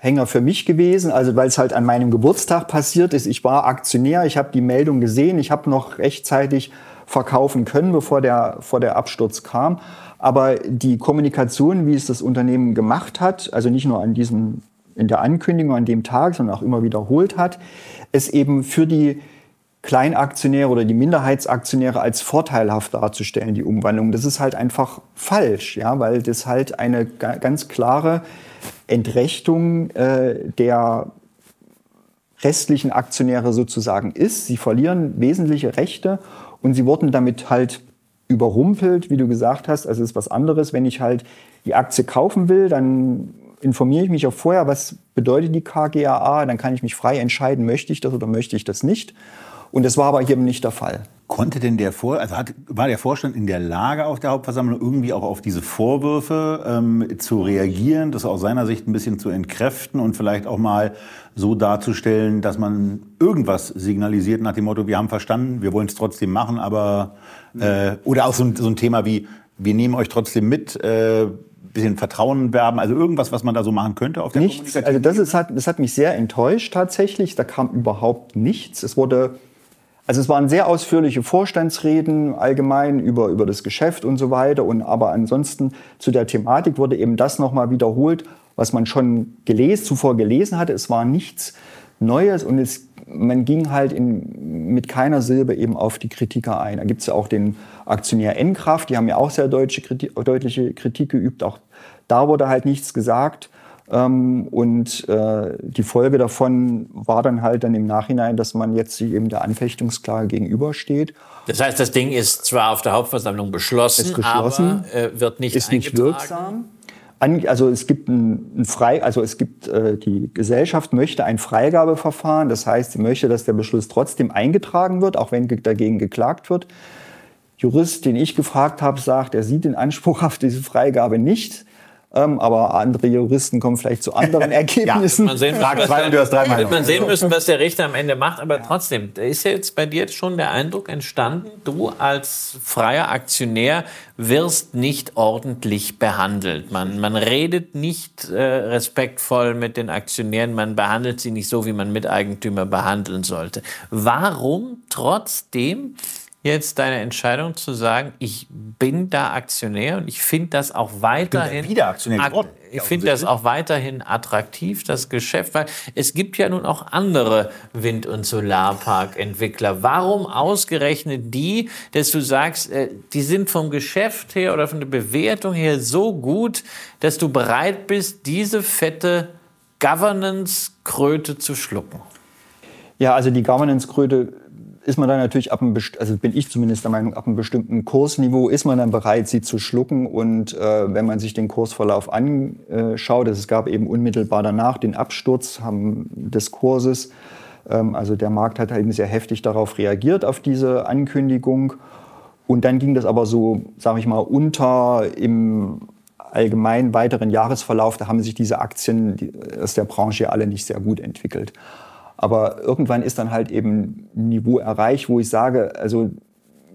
Aufhänger für mich gewesen, also weil es halt an meinem Geburtstag passiert ist. Ich war Aktionär, ich habe die Meldung gesehen, ich habe noch rechtzeitig verkaufen können, bevor der, vor der Absturz kam. Aber die Kommunikation, wie es das Unternehmen gemacht hat, also nicht nur an diesem, in der Ankündigung an dem Tag, sondern auch immer wiederholt hat, es eben für die Kleinaktionäre oder die Minderheitsaktionäre als vorteilhaft darzustellen, die Umwandlung. Das ist halt einfach falsch, ja, weil das halt eine ganz klare Entrechtung äh, der restlichen Aktionäre sozusagen ist. Sie verlieren wesentliche Rechte und sie wurden damit halt überrumpelt, wie du gesagt hast. Also es ist was anderes, wenn ich halt die Aktie kaufen will, dann informiere ich mich auch vorher, was bedeutet die KGAA, dann kann ich mich frei entscheiden, möchte ich das oder möchte ich das nicht. Und das war aber hier nicht der Fall. Konnte denn der Vor also hat, war der Vorstand in der Lage, auf der Hauptversammlung irgendwie auch auf diese Vorwürfe ähm, zu reagieren, das aus seiner Sicht ein bisschen zu entkräften und vielleicht auch mal so darzustellen, dass man irgendwas signalisiert nach dem Motto, wir haben verstanden, wir wollen es trotzdem machen, aber äh, oder auch so ein, so ein Thema wie, wir nehmen euch trotzdem mit, äh, bisschen Vertrauen werben, also irgendwas, was man da so machen könnte auf der Nichts, also das, ist, das hat mich sehr enttäuscht tatsächlich. Da kam überhaupt nichts. Es wurde also es waren sehr ausführliche Vorstandsreden allgemein über, über das Geschäft und so weiter. Und aber ansonsten zu der Thematik wurde eben das nochmal wiederholt, was man schon gelesen, zuvor gelesen hatte. Es war nichts Neues und es, man ging halt in, mit keiner Silbe eben auf die Kritiker ein. Da gibt es ja auch den Aktionär N-Kraft, die haben ja auch sehr deutsche deutliche Kritik geübt. Auch da wurde halt nichts gesagt. Ähm, und äh, die Folge davon war dann halt dann im Nachhinein, dass man jetzt sich eben der Anfechtungsklage gegenübersteht. Das heißt, das Ding ist zwar auf der Hauptversammlung beschlossen, ist beschlossen aber äh, wird nicht ist nicht wirksam. An, also es gibt ein, ein Frei, also es gibt äh, die Gesellschaft möchte ein Freigabeverfahren. Das heißt, sie möchte, dass der Beschluss trotzdem eingetragen wird, auch wenn dagegen geklagt wird. Jurist, den ich gefragt habe, sagt, er sieht den Anspruch auf diese Freigabe nicht. Ähm, aber andere Juristen kommen vielleicht zu anderen Ergebnissen. ja, man sehen, Frage zwei und du hast drei Wird man sehen müssen, was der Richter am Ende macht. Aber trotzdem, da ist ja jetzt bei dir schon der Eindruck entstanden, du als freier Aktionär wirst nicht ordentlich behandelt. Man, man redet nicht äh, respektvoll mit den Aktionären, man behandelt sie nicht so, wie man Miteigentümer behandeln sollte. Warum trotzdem jetzt deine Entscheidung zu sagen, ich bin da Aktionär und ich finde das auch weiterhin wieder Aktionär geworden. ich finde das auch weiterhin attraktiv, das Geschäft, weil es gibt ja nun auch andere Wind- und Solarparkentwickler. Warum ausgerechnet die, dass du sagst, äh, die sind vom Geschäft her oder von der Bewertung her so gut, dass du bereit bist, diese fette Governance-Kröte zu schlucken? Ja, also die Governance-Kröte ist man dann natürlich ab einem, also bin ich zumindest der Meinung, ab einem bestimmten Kursniveau ist man dann bereit, sie zu schlucken. Und äh, wenn man sich den Kursverlauf anschaut, es gab eben unmittelbar danach den Absturz haben, des Kurses. Ähm, also der Markt hat eben sehr heftig darauf reagiert, auf diese Ankündigung. Und dann ging das aber so, sage ich mal, unter im allgemeinen weiteren Jahresverlauf. Da haben sich diese Aktien aus der Branche alle nicht sehr gut entwickelt. Aber irgendwann ist dann halt eben ein Niveau erreicht, wo ich sage, also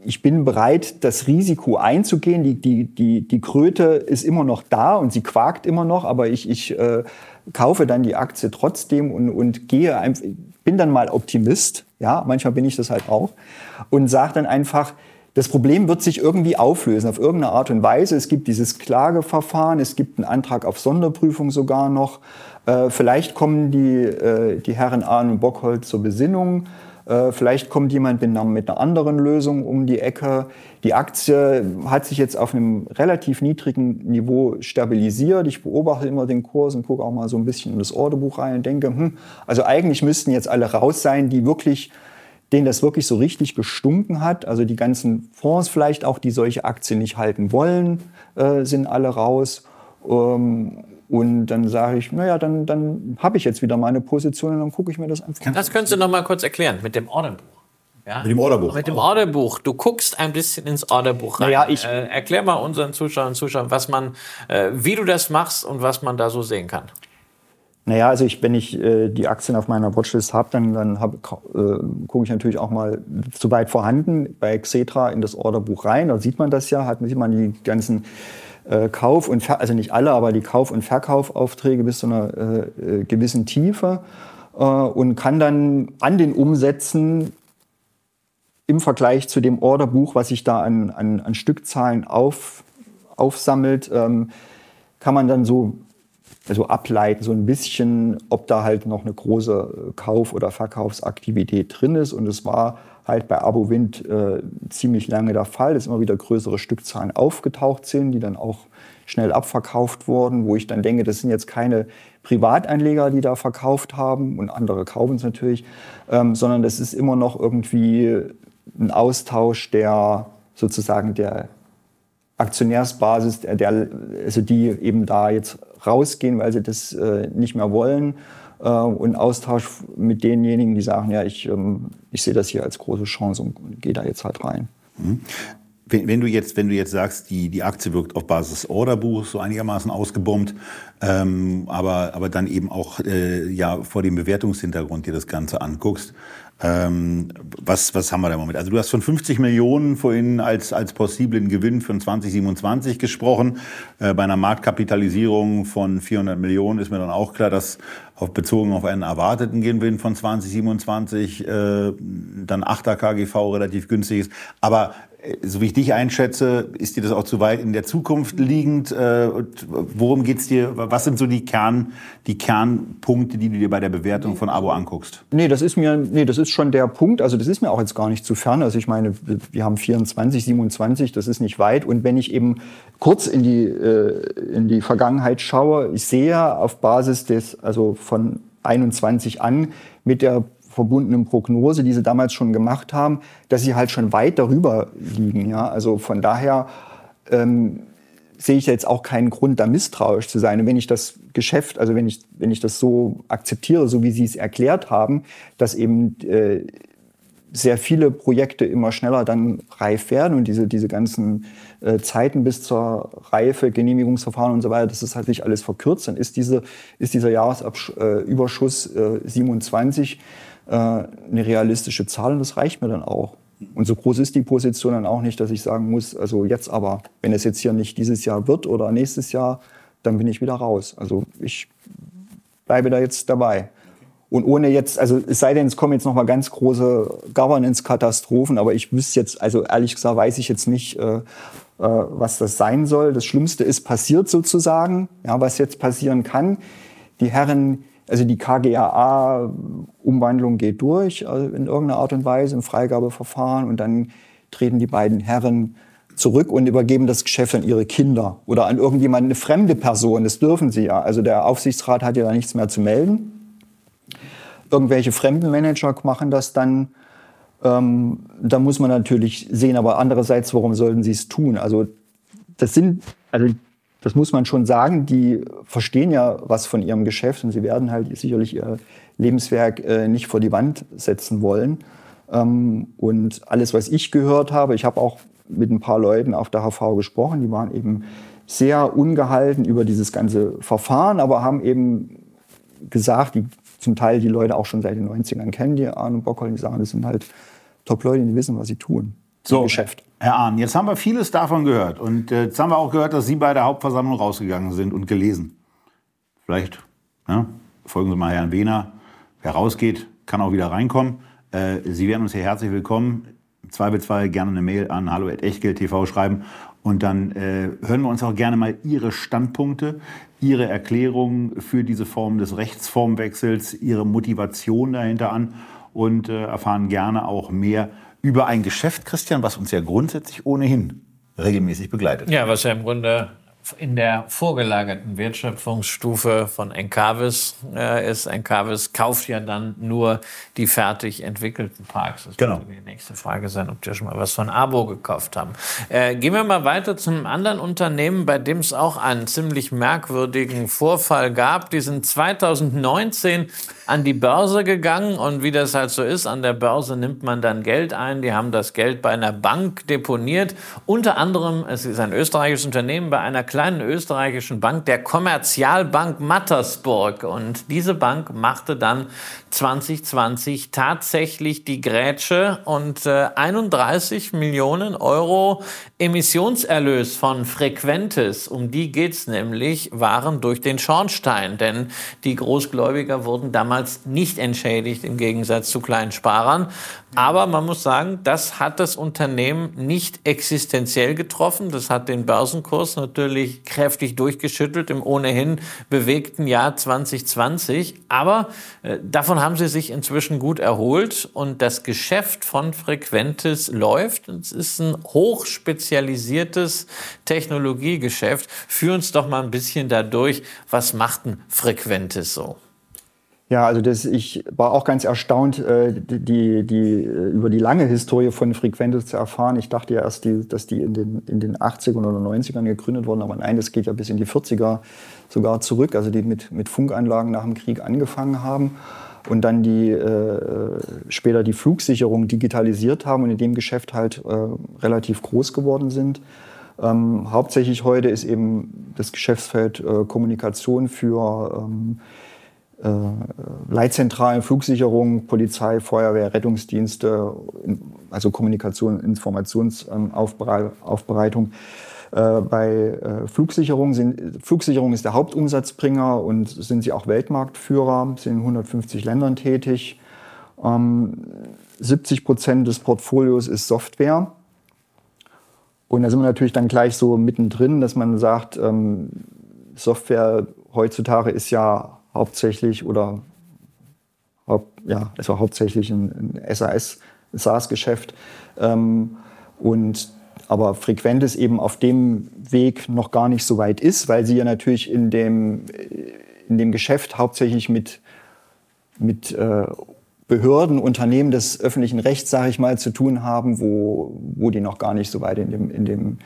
ich bin bereit, das Risiko einzugehen. Die, die, die, die Kröte ist immer noch da und sie quakt immer noch, aber ich, ich äh, kaufe dann die Aktie trotzdem und, und gehe einfach, bin dann mal Optimist. Ja, manchmal bin ich das halt auch. Und sage dann einfach, das Problem wird sich irgendwie auflösen, auf irgendeine Art und Weise. Es gibt dieses Klageverfahren, es gibt einen Antrag auf Sonderprüfung sogar noch. Äh, vielleicht kommen die, äh, die Herren Ahn und Bockholz zur Besinnung. Äh, vielleicht kommt jemand mit einer, anderen Lösung um die Ecke. Die Aktie hat sich jetzt auf einem relativ niedrigen Niveau stabilisiert. Ich beobachte immer den Kurs und gucke auch mal so ein bisschen in das Orderbuch rein und denke, hm, also eigentlich müssten jetzt alle raus sein, die wirklich denen das wirklich so richtig gestunken hat. Also die ganzen Fonds vielleicht auch, die solche Aktien nicht halten wollen, äh, sind alle raus. Ähm, und dann sage ich, naja, dann, dann habe ich jetzt wieder meine Position und dann gucke ich mir das einfach an. Das könntest du noch mal kurz erklären mit dem Orderbuch. Ja? Mit dem Orderbuch. Mit dem Orderbuch. Du guckst ein bisschen ins Orderbuch rein. Naja, ich äh, erklär mal unseren Zuschauern und Zuschauern, was man, äh, wie du das machst und was man da so sehen kann. Naja, also ich, wenn ich äh, die Aktien auf meiner Watchlist habe, dann, dann hab, äh, gucke ich natürlich auch mal zu weit vorhanden bei Xetra in das Orderbuch rein. Da sieht man das ja, hat sieht man die ganzen äh, Kauf- und Ver also nicht alle, aber die Kauf- und Verkaufaufträge bis zu einer äh, äh, gewissen Tiefe äh, und kann dann an den Umsätzen im Vergleich zu dem Orderbuch, was sich da an, an, an Stückzahlen auf, aufsammelt, ähm, kann man dann so also ableiten, so ein bisschen, ob da halt noch eine große Kauf- oder Verkaufsaktivität drin ist. Und es war halt bei Abowind äh, ziemlich lange der Fall, dass immer wieder größere Stückzahlen aufgetaucht sind, die dann auch schnell abverkauft wurden, wo ich dann denke, das sind jetzt keine Privatanleger, die da verkauft haben und andere kaufen es natürlich, ähm, sondern das ist immer noch irgendwie ein Austausch der sozusagen der Aktionärsbasis, der, also die eben da jetzt rausgehen, weil sie das äh, nicht mehr wollen äh, und Austausch mit denjenigen, die sagen, ja, ich, ähm, ich sehe das hier als große Chance und gehe da jetzt halt rein. Mhm. Wenn, wenn, du jetzt, wenn du jetzt sagst, die, die Aktie wirkt auf Basis des Orderbuchs so einigermaßen ausgebombt, ähm, aber, aber dann eben auch äh, ja, vor dem Bewertungshintergrund dir das Ganze anguckst, ähm, was, was haben wir da im Moment? Also du hast von 50 Millionen vorhin als, als possiblen Gewinn für 2027 gesprochen. Äh, bei einer Marktkapitalisierung von 400 Millionen ist mir dann auch klar, dass auf, bezogen auf einen erwarteten Gewinn von 2027 äh, dann 8er KGV relativ günstig ist. Aber so wie ich dich einschätze, ist dir das auch zu weit in der Zukunft liegend? Äh, worum geht's dir? Was sind so die, Kern, die Kernpunkte, die du dir bei der Bewertung von Abo anguckst? Nee, das ist mir, nee, das ist schon der Punkt. Also das ist mir auch jetzt gar nicht zu fern. Also ich meine, wir haben 24, 27, das ist nicht weit. Und wenn ich eben kurz in die, äh, in die Vergangenheit schaue, ich sehe auf Basis des, also von 21 an, mit der verbundenen Prognose, die sie damals schon gemacht haben, dass sie halt schon weit darüber liegen. Ja? Also von daher ähm, sehe ich jetzt auch keinen Grund, da misstrauisch zu sein. Und wenn ich das Geschäft, also wenn ich, wenn ich das so akzeptiere, so wie Sie es erklärt haben, dass eben äh, sehr viele Projekte immer schneller dann reif werden und diese, diese ganzen äh, Zeiten bis zur Reife, Genehmigungsverfahren und so weiter, das halt sich alles verkürzt, dann ist, diese, ist dieser Jahresüberschuss äh, 27 äh, eine realistische Zahl und das reicht mir dann auch. Und so groß ist die Position dann auch nicht, dass ich sagen muss, also jetzt aber, wenn es jetzt hier nicht dieses Jahr wird oder nächstes Jahr, dann bin ich wieder raus. Also ich bleibe da jetzt dabei. Und ohne jetzt, also es sei denn, es kommen jetzt noch mal ganz große Governance-Katastrophen, aber ich wüsste jetzt, also ehrlich gesagt, weiß ich jetzt nicht, äh, äh, was das sein soll. Das Schlimmste ist passiert sozusagen, ja, was jetzt passieren kann. Die Herren, also die KGAA-Umwandlung geht durch also in irgendeiner Art und Weise im Freigabeverfahren und dann treten die beiden Herren zurück und übergeben das Geschäft an ihre Kinder oder an irgendjemand, eine fremde Person. Das dürfen sie ja. Also der Aufsichtsrat hat ja da nichts mehr zu melden irgendwelche fremden Manager machen das dann. Ähm, da muss man natürlich sehen, aber andererseits, warum sollten sie es tun? Also das sind, also das muss man schon sagen, die verstehen ja was von ihrem Geschäft und sie werden halt sicherlich ihr Lebenswerk äh, nicht vor die Wand setzen wollen. Ähm, und alles, was ich gehört habe, ich habe auch mit ein paar Leuten auf der HV gesprochen, die waren eben sehr ungehalten über dieses ganze Verfahren, aber haben eben gesagt, die zum Teil die Leute auch schon seit den 90ern kennen, die Arne Bockholm, die sagen, das sind halt Top-Leute, die wissen, was sie tun. So, Geschäft. Herr Arndt, jetzt haben wir vieles davon gehört. Und äh, jetzt haben wir auch gehört, dass Sie bei der Hauptversammlung rausgegangen sind und gelesen. Vielleicht ne, folgen Sie mal Herrn Wehner. Wer rausgeht, kann auch wieder reinkommen. Äh, Sie werden uns hier herzlich willkommen. Zweifelsfall gerne eine Mail an hallo.echtgeld.tv schreiben. Und dann äh, hören wir uns auch gerne mal Ihre Standpunkte Ihre Erklärung für diese Form des Rechtsformwechsels, Ihre Motivation dahinter an und äh, erfahren gerne auch mehr über ein Geschäft, Christian, was uns ja grundsätzlich ohnehin regelmäßig begleitet. Ja, was ja im Grunde in der vorgelagerten Wertschöpfungsstufe von Encavis äh, ist. Encavis kauft ja dann nur die fertig entwickelten Parks. Das genau. die nächste Frage sein, ob die schon mal was von Abo gekauft haben. Äh, gehen wir mal weiter zu einem anderen Unternehmen, bei dem es auch einen ziemlich merkwürdigen Vorfall gab. Die sind 2019 an die Börse gegangen und wie das halt so ist, an der Börse nimmt man dann Geld ein. Die haben das Geld bei einer Bank deponiert. Unter anderem, es ist ein österreichisches Unternehmen, bei einer kleinen österreichischen Bank, der Kommerzialbank Mattersburg. Und diese Bank machte dann 2020 tatsächlich die Grätsche und äh, 31 Millionen Euro Emissionserlös von Frequentis, um die geht's nämlich, waren durch den Schornstein. Denn die Großgläubiger wurden damals nicht entschädigt im Gegensatz zu Kleinsparern. Aber man muss sagen, das hat das Unternehmen nicht existenziell getroffen. Das hat den Börsenkurs natürlich kräftig durchgeschüttelt im ohnehin bewegten Jahr 2020. Aber äh, davon haben sie sich inzwischen gut erholt und das Geschäft von Frequentis läuft. Es ist ein hochspezialisiertes Technologiegeschäft. Führ uns doch mal ein bisschen dadurch, was macht ein Frequentis so? Ja, also das, ich war auch ganz erstaunt, äh, die, die, über die lange Historie von Frequentis zu erfahren. Ich dachte ja erst, die, dass die in den, in den 80ern oder 90ern gegründet wurden, aber nein, das geht ja bis in die 40er sogar zurück, also die mit, mit Funkanlagen nach dem Krieg angefangen haben und dann die äh, später die Flugsicherung digitalisiert haben und in dem Geschäft halt äh, relativ groß geworden sind. Ähm, hauptsächlich heute ist eben das Geschäftsfeld äh, Kommunikation für ähm, äh, Leitzentralen, Flugsicherung, Polizei, Feuerwehr, Rettungsdienste, also Kommunikation, Informationsaufbereitung. Äh, bei äh, Flugsicherung sind, Flugsicherung ist der Hauptumsatzbringer und sind sie auch Weltmarktführer, sind in 150 Ländern tätig. 70 ähm, Prozent des Portfolios ist Software. Und da sind wir natürlich dann gleich so mittendrin, dass man sagt, ähm, Software heutzutage ist ja hauptsächlich oder ja, es war hauptsächlich ein, ein SAS, SaaS-Geschäft. Ähm, und aber frequent ist eben auf dem Weg noch gar nicht so weit ist, weil sie ja natürlich in dem, in dem Geschäft hauptsächlich mit, mit äh, Behörden, Unternehmen des öffentlichen Rechts, sage ich mal, zu tun haben, wo, wo die noch gar nicht so weit in, dem, in, dem,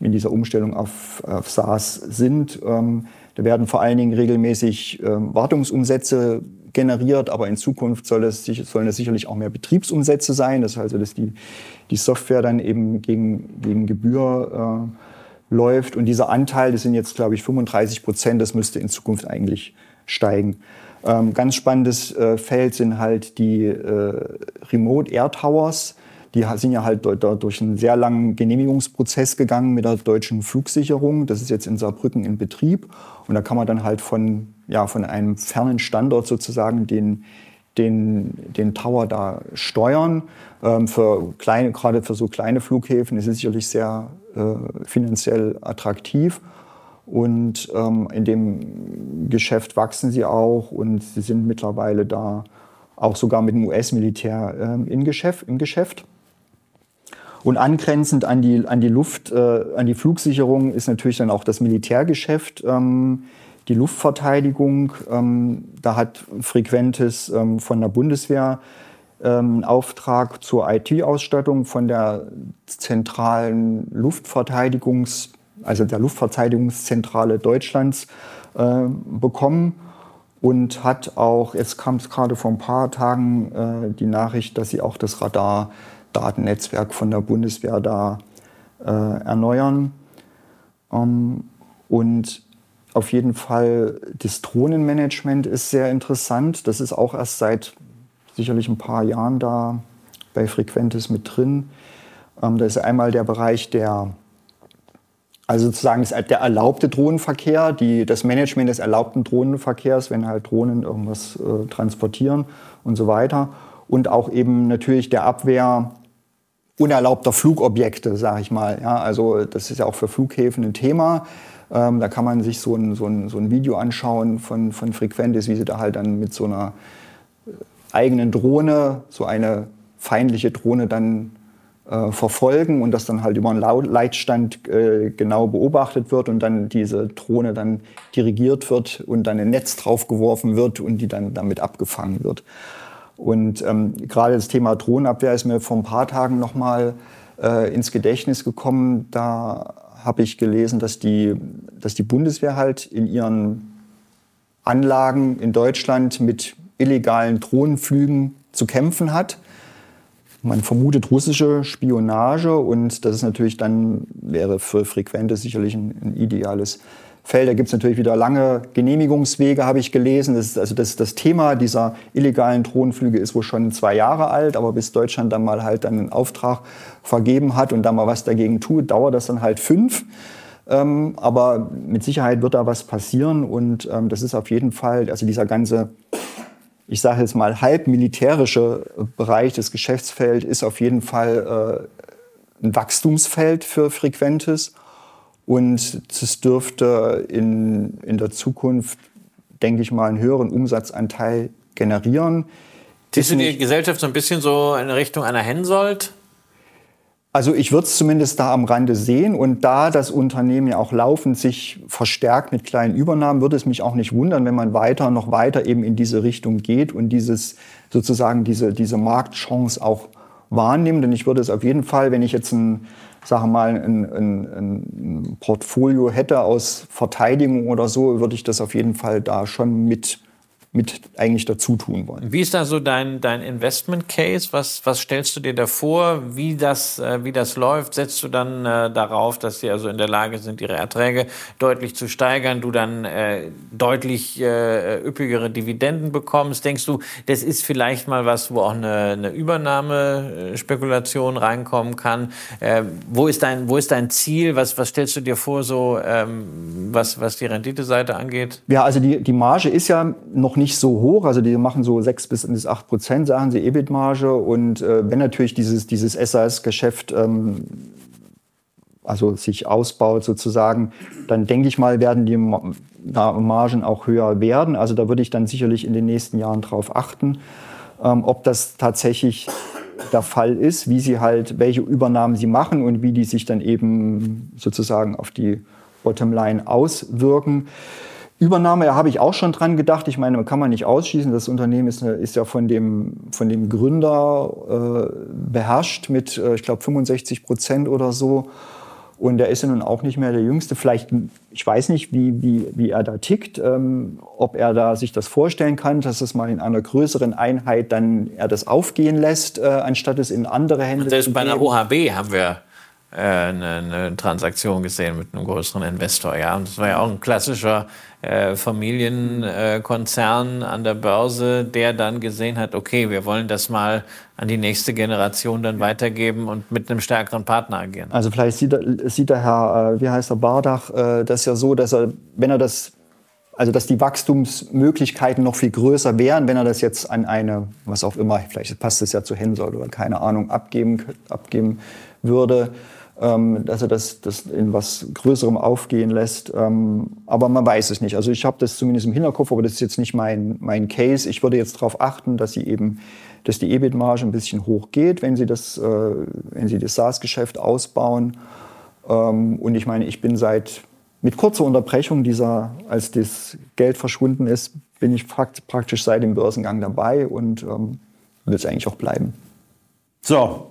in dieser Umstellung auf, auf SaaS sind. Ähm, da werden vor allen Dingen regelmäßig ähm, Wartungsumsätze generiert, aber in Zukunft soll es, sollen es sicherlich auch mehr Betriebsumsätze sein. Das heißt also, dass die, die Software dann eben gegen, gegen Gebühr äh, läuft. Und dieser Anteil, das sind jetzt, glaube ich, 35 Prozent, das müsste in Zukunft eigentlich steigen. Ähm, ganz spannendes äh, Feld sind halt die äh, Remote Air Towers. Die sind ja halt durch einen sehr langen Genehmigungsprozess gegangen mit der deutschen Flugsicherung. Das ist jetzt in Saarbrücken in Betrieb. Und da kann man dann halt von, ja, von einem fernen Standort sozusagen den, den, den Tower da steuern. Ähm, für kleine, gerade für so kleine Flughäfen ist es sicherlich sehr äh, finanziell attraktiv. Und ähm, in dem Geschäft wachsen sie auch und sie sind mittlerweile da auch sogar mit dem US-Militär ähm, Geschäft. Im Geschäft. Und angrenzend an die, an die Luft, äh, an die Flugsicherung ist natürlich dann auch das Militärgeschäft, ähm, die Luftverteidigung. Ähm, da hat Frequentes ähm, von der Bundeswehr ähm, Auftrag zur IT-Ausstattung von der zentralen Luftverteidigungs, also der Luftverteidigungszentrale Deutschlands äh, bekommen und hat auch, jetzt kam es gerade vor ein paar Tagen äh, die Nachricht, dass sie auch das Radar Datennetzwerk von der Bundeswehr da äh, erneuern. Ähm, und auf jeden Fall das Drohnenmanagement ist sehr interessant. Das ist auch erst seit sicherlich ein paar Jahren da bei Frequentes mit drin. Ähm, da ist einmal der Bereich der, also sozusagen der erlaubte Drohnenverkehr, die, das Management des erlaubten Drohnenverkehrs, wenn halt Drohnen irgendwas äh, transportieren und so weiter. Und auch eben natürlich der Abwehr unerlaubter Flugobjekte, sage ich mal. Ja, also das ist ja auch für Flughäfen ein Thema. Ähm, da kann man sich so ein, so ein, so ein Video anschauen von, von Frequentis, wie sie da halt dann mit so einer äh, eigenen Drohne, so eine feindliche Drohne dann äh, verfolgen und das dann halt über einen Leitstand äh, genau beobachtet wird und dann diese Drohne dann dirigiert wird und dann ein Netz draufgeworfen wird und die dann damit abgefangen wird. Und ähm, gerade das Thema Drohnenabwehr ist mir vor ein paar Tagen noch mal äh, ins Gedächtnis gekommen. Da habe ich gelesen, dass die, dass die Bundeswehr halt in ihren Anlagen in Deutschland mit illegalen Drohnenflügen zu kämpfen hat. Man vermutet russische Spionage und das ist natürlich dann, wäre für Frequente sicherlich ein, ein ideales Felder gibt es natürlich wieder lange Genehmigungswege, habe ich gelesen. Das ist, also das, das Thema dieser illegalen Drohnenflüge ist wohl schon zwei Jahre alt, aber bis Deutschland dann mal halt einen Auftrag vergeben hat und da mal was dagegen tut, dauert das dann halt fünf. Ähm, aber mit Sicherheit wird da was passieren und ähm, das ist auf jeden Fall, also dieser ganze, ich sage jetzt mal halb militärische Bereich des Geschäftsfelds ist auf jeden Fall äh, ein Wachstumsfeld für Frequentes. Und es dürfte in, in der Zukunft, denke ich mal, einen höheren Umsatzanteil generieren. Siehst du die Gesellschaft so ein bisschen so in Richtung einer Hensoldt? Also ich würde es zumindest da am Rande sehen und da das Unternehmen ja auch laufend sich verstärkt mit kleinen Übernahmen, würde es mich auch nicht wundern, wenn man weiter, noch weiter eben in diese Richtung geht und dieses sozusagen diese, diese Marktchance auch wahrnimmt. Denn ich würde es auf jeden Fall, wenn ich jetzt ein sage mal, ein, ein, ein Portfolio hätte aus Verteidigung oder so, würde ich das auf jeden Fall da schon mit mit eigentlich dazu tun wollen. Wie ist da so dein, dein Investment Case? Was, was stellst du dir da vor? Wie das, äh, wie das läuft? Setzt du dann äh, darauf, dass sie also in der Lage sind, ihre Erträge deutlich zu steigern, du dann äh, deutlich äh, üppigere Dividenden bekommst? Denkst du, das ist vielleicht mal was, wo auch eine, eine Übernahmespekulation reinkommen kann? Äh, wo, ist dein, wo ist dein Ziel? Was, was stellst du dir vor, so, ähm, was, was die Renditeseite angeht? Ja, also die, die Marge ist ja noch nicht nicht so hoch, also die machen so sechs bis, acht Prozent, sagen sie, EBIT-Marge. Und äh, wenn natürlich dieses, dieses SAS-Geschäft ähm, also sich ausbaut sozusagen, dann denke ich mal, werden die Margen auch höher werden. Also da würde ich dann sicherlich in den nächsten Jahren drauf achten, ähm, ob das tatsächlich der Fall ist, wie sie halt, welche Übernahmen sie machen und wie die sich dann eben sozusagen auf die Bottomline auswirken. Übernahme, da habe ich auch schon dran gedacht. Ich meine, kann man nicht ausschließen. Das Unternehmen ist, ist ja von dem, von dem Gründer äh, beherrscht mit, äh, ich glaube, 65 Prozent oder so. Und er ist ja nun auch nicht mehr der Jüngste. Vielleicht, ich weiß nicht, wie, wie, wie er da tickt, ähm, ob er da sich das vorstellen kann, dass es mal in einer größeren Einheit dann er das aufgehen lässt, äh, anstatt es in andere Hände zu geben. Bei der OHB haben wir eine, eine, Transaktion gesehen mit einem größeren Investor. Ja, und das war ja auch ein klassischer äh, Familienkonzern an der Börse, der dann gesehen hat, okay, wir wollen das mal an die nächste Generation dann weitergeben und mit einem stärkeren Partner agieren. Also vielleicht sieht, sieht der Herr, äh, wie heißt der Bardach, äh, das ja so, dass er, wenn er das also dass die Wachstumsmöglichkeiten noch viel größer wären, wenn er das jetzt an eine, was auch immer, vielleicht passt es ja zu Hensoldt oder keine Ahnung, abgeben, abgeben würde, ähm, dass er das, das in was Größerem aufgehen lässt. Ähm, aber man weiß es nicht. Also ich habe das zumindest im Hinterkopf, aber das ist jetzt nicht mein, mein Case. Ich würde jetzt darauf achten, dass sie eben dass die EBIT-Marge ein bisschen hoch geht, wenn sie das, äh, wenn sie das SaaS-Geschäft ausbauen. Ähm, und ich meine, ich bin seit mit kurzer Unterbrechung dieser, als das Geld verschwunden ist, bin ich praktisch seit dem Börsengang dabei und ähm, will es eigentlich auch bleiben. So,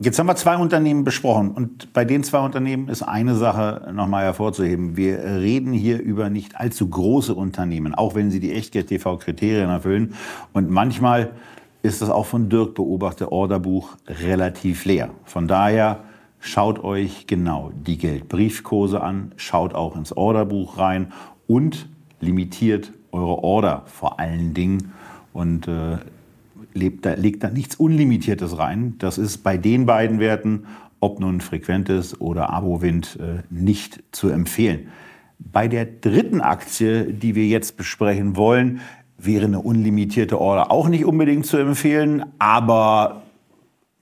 jetzt haben wir zwei Unternehmen besprochen und bei den zwei Unternehmen ist eine Sache nochmal hervorzuheben. Wir reden hier über nicht allzu große Unternehmen, auch wenn sie die Echtgeld-TV-Kriterien erfüllen. Und manchmal ist das auch von Dirk beobachtet Orderbuch relativ leer. Von daher Schaut euch genau die Geldbriefkurse an, schaut auch ins Orderbuch rein und limitiert eure Order vor allen Dingen und äh, legt, da, legt da nichts Unlimitiertes rein. Das ist bei den beiden Werten, ob nun Frequentes oder Abowind, äh, nicht zu empfehlen. Bei der dritten Aktie, die wir jetzt besprechen wollen, wäre eine unlimitierte Order auch nicht unbedingt zu empfehlen, aber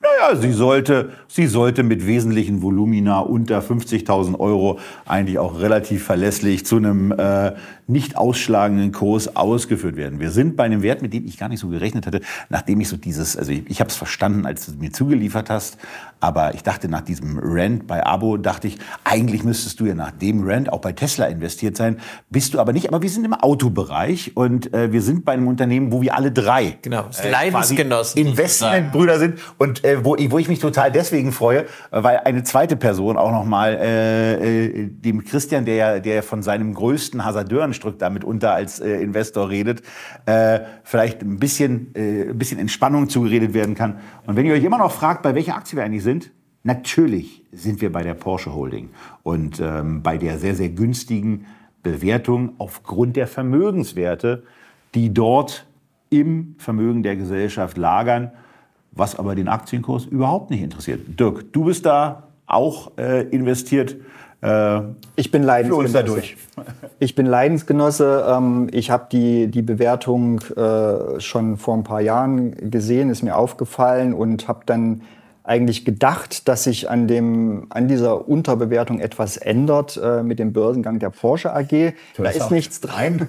naja, sie sollte, sie sollte mit wesentlichen Volumina unter 50.000 Euro eigentlich auch relativ verlässlich zu einem äh, nicht ausschlagenden Kurs ausgeführt werden. Wir sind bei einem Wert, mit dem ich gar nicht so gerechnet hatte, nachdem ich so dieses, also ich, ich habe es verstanden, als du es mir zugeliefert hast, aber ich dachte nach diesem Rent bei Abo, dachte ich, eigentlich müsstest du ja nach dem Rent auch bei Tesla investiert sein, bist du aber nicht. Aber wir sind im Autobereich und äh, wir sind bei einem Unternehmen, wo wir alle drei genau, äh, Leidensgenossen Investmentbrüder sind und äh, wo, wo ich mich total deswegen freue, weil eine zweite Person auch noch mal äh, äh, dem Christian, der der von seinem größten Hasardeuren Stück damit unter als äh, Investor redet, äh, vielleicht ein bisschen, äh, ein bisschen Entspannung zugeredet werden kann. Und wenn ihr euch immer noch fragt, bei welcher Aktie wir eigentlich sind, natürlich sind wir bei der Porsche Holding und ähm, bei der sehr, sehr günstigen Bewertung aufgrund der Vermögenswerte, die dort im Vermögen der Gesellschaft lagern, was aber den Aktienkurs überhaupt nicht interessiert. Dirk, du bist da auch äh, investiert. Äh, ich bin Leidensgenosse. Ich bin Leidensgenosse. Ähm, ich habe die, die Bewertung äh, schon vor ein paar Jahren gesehen, ist mir aufgefallen und habe dann eigentlich gedacht, dass sich an, dem, an dieser Unterbewertung etwas ändert äh, mit dem Börsengang der Porsche AG. Da ist, nichts dran.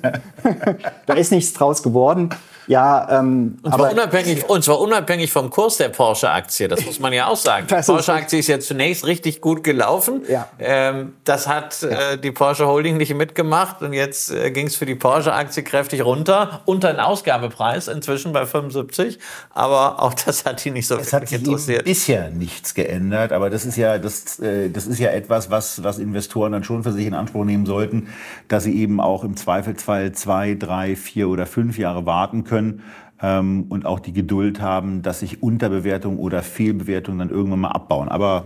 da ist nichts draus geworden. Ja, ähm, und, zwar unabhängig, und zwar unabhängig vom Kurs der Porsche-Aktie, das muss man ja auch sagen. Die Porsche-Aktie ist ja zunächst richtig gut gelaufen. Ja. Ähm, das hat ja. äh, die Porsche Holding nicht mitgemacht und jetzt äh, ging es für die Porsche-Aktie kräftig runter, unter den Ausgabepreis inzwischen bei 75. Aber auch das hat die nicht so es wirklich interessiert. Es hat bisher nichts geändert, aber das ist ja, das, äh, das ist ja etwas, was, was Investoren dann schon für sich in Anspruch nehmen sollten, dass sie eben auch im Zweifelsfall zwei, drei, vier oder fünf Jahre warten können können ähm, und auch die Geduld haben, dass sich Unterbewertung oder Fehlbewertung dann irgendwann mal abbauen. Aber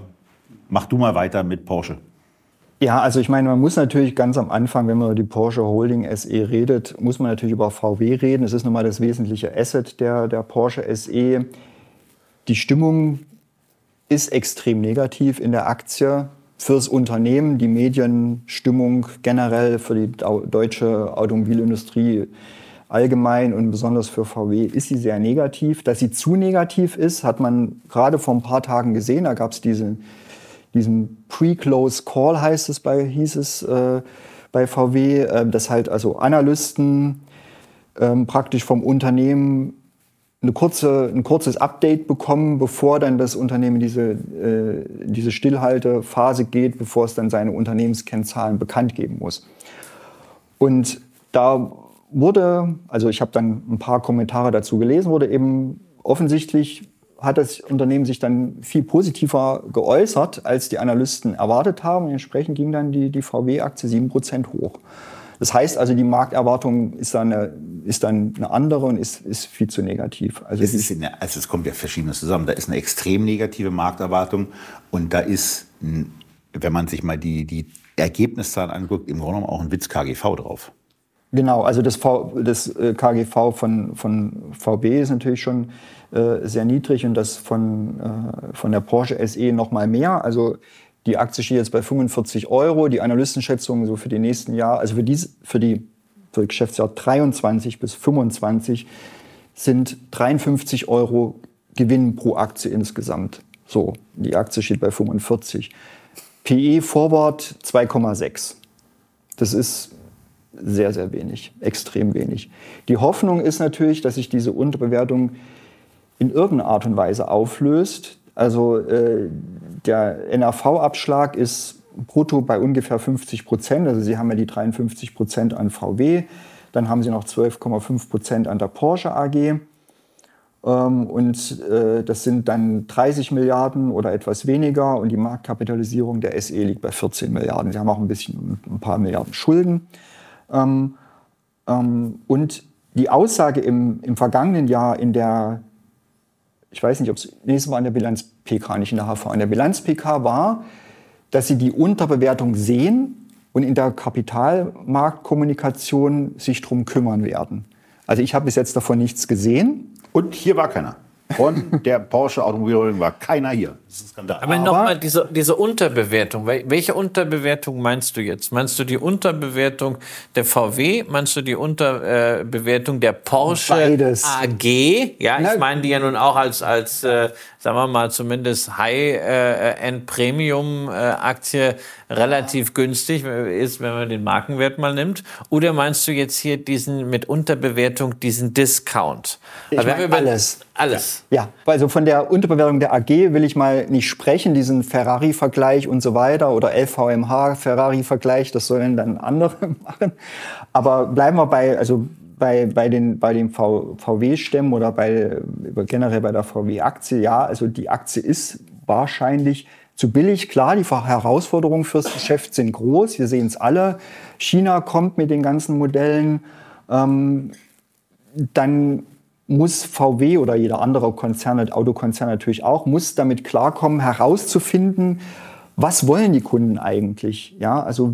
mach du mal weiter mit Porsche. Ja, also ich meine, man muss natürlich ganz am Anfang, wenn man über die Porsche Holding SE redet, muss man natürlich über VW reden. Es ist nun mal das wesentliche Asset der, der Porsche SE. Die Stimmung ist extrem negativ in der Aktie fürs Unternehmen. Die Medienstimmung generell für die deutsche Automobilindustrie allgemein und besonders für VW ist sie sehr negativ. Dass sie zu negativ ist, hat man gerade vor ein paar Tagen gesehen. Da gab es diese, diesen Pre-Close Call, heißt es bei, hieß es äh, bei VW, äh, dass halt also Analysten äh, praktisch vom Unternehmen eine kurze, ein kurzes Update bekommen, bevor dann das Unternehmen diese, äh, diese Stillhaltephase geht, bevor es dann seine Unternehmenskennzahlen bekannt geben muss. Und da wurde, also ich habe dann ein paar Kommentare dazu gelesen, wurde eben offensichtlich hat das Unternehmen sich dann viel positiver geäußert, als die Analysten erwartet haben. Und entsprechend ging dann die, die VW-Aktie 7% hoch. Das heißt also, die Markterwartung ist dann eine, ist dann eine andere und ist, ist viel zu negativ. Also es, ist eine, also es kommt ja verschiedenes zusammen. Da ist eine extrem negative Markterwartung und da ist, wenn man sich mal die, die Ergebniszahlen anguckt, im Grunde genommen auch ein Witz KGV drauf. Genau, also das, v, das äh, KGV von, von VB ist natürlich schon äh, sehr niedrig und das von, äh, von der Porsche SE noch mal mehr. Also die Aktie steht jetzt bei 45 Euro. Die Analystenschätzungen so für die nächsten Jahre, also für, diese, für die für Geschäftsjahr 23 bis 25 sind 53 Euro Gewinn pro Aktie insgesamt. So, die Aktie steht bei 45. PE Forward 2,6. Das ist sehr, sehr wenig, extrem wenig. Die Hoffnung ist natürlich, dass sich diese Unterbewertung in irgendeiner Art und Weise auflöst. Also äh, der NAV-Abschlag ist brutto bei ungefähr 50 Prozent. Also Sie haben ja die 53 Prozent an VW, dann haben Sie noch 12,5 Prozent an der Porsche AG. Ähm, und äh, das sind dann 30 Milliarden oder etwas weniger. Und die Marktkapitalisierung der SE liegt bei 14 Milliarden. Sie haben auch ein bisschen ein paar Milliarden Schulden. Ähm, ähm, und die Aussage im, im vergangenen Jahr in der, ich weiß nicht, ob es, nee, es war in der Bilanz-PK, nicht in der HV, in der Bilanz-PK war, dass sie die Unterbewertung sehen und in der Kapitalmarktkommunikation sich drum kümmern werden. Also ich habe bis jetzt davon nichts gesehen. Und hier war keiner. Von der Porsche Automobilholding war keiner hier. Das ist ein Skandal. Aber, Aber nochmal diese, diese Unterbewertung. Welche Unterbewertung meinst du jetzt? Meinst du die Unterbewertung der VW? Meinst du die Unterbewertung der Porsche Beides. AG? Ja, ich meine die ja nun auch als, als äh, sagen wir mal, zumindest High-End-Premium-Aktie äh, relativ günstig ist, wenn man den Markenwert mal nimmt? Oder meinst du jetzt hier diesen mit Unterbewertung, diesen Discount? Ich also meine alles. Alles. Ja, also von der Unterbewertung der AG will ich mal nicht sprechen, diesen Ferrari-Vergleich und so weiter oder LVMH-Ferrari-Vergleich, das sollen dann andere machen. Aber bleiben wir bei, also bei, bei den, bei den VW-Stämmen oder bei, generell bei der VW-Aktie, ja, also die Aktie ist wahrscheinlich zu billig. Klar, die Herausforderungen fürs Geschäft sind groß. Wir sehen es alle. China kommt mit den ganzen Modellen. Ähm, dann muss VW oder jeder andere Konzern, Autokonzern natürlich auch, muss damit klarkommen, herauszufinden, was wollen die Kunden eigentlich? Ja, also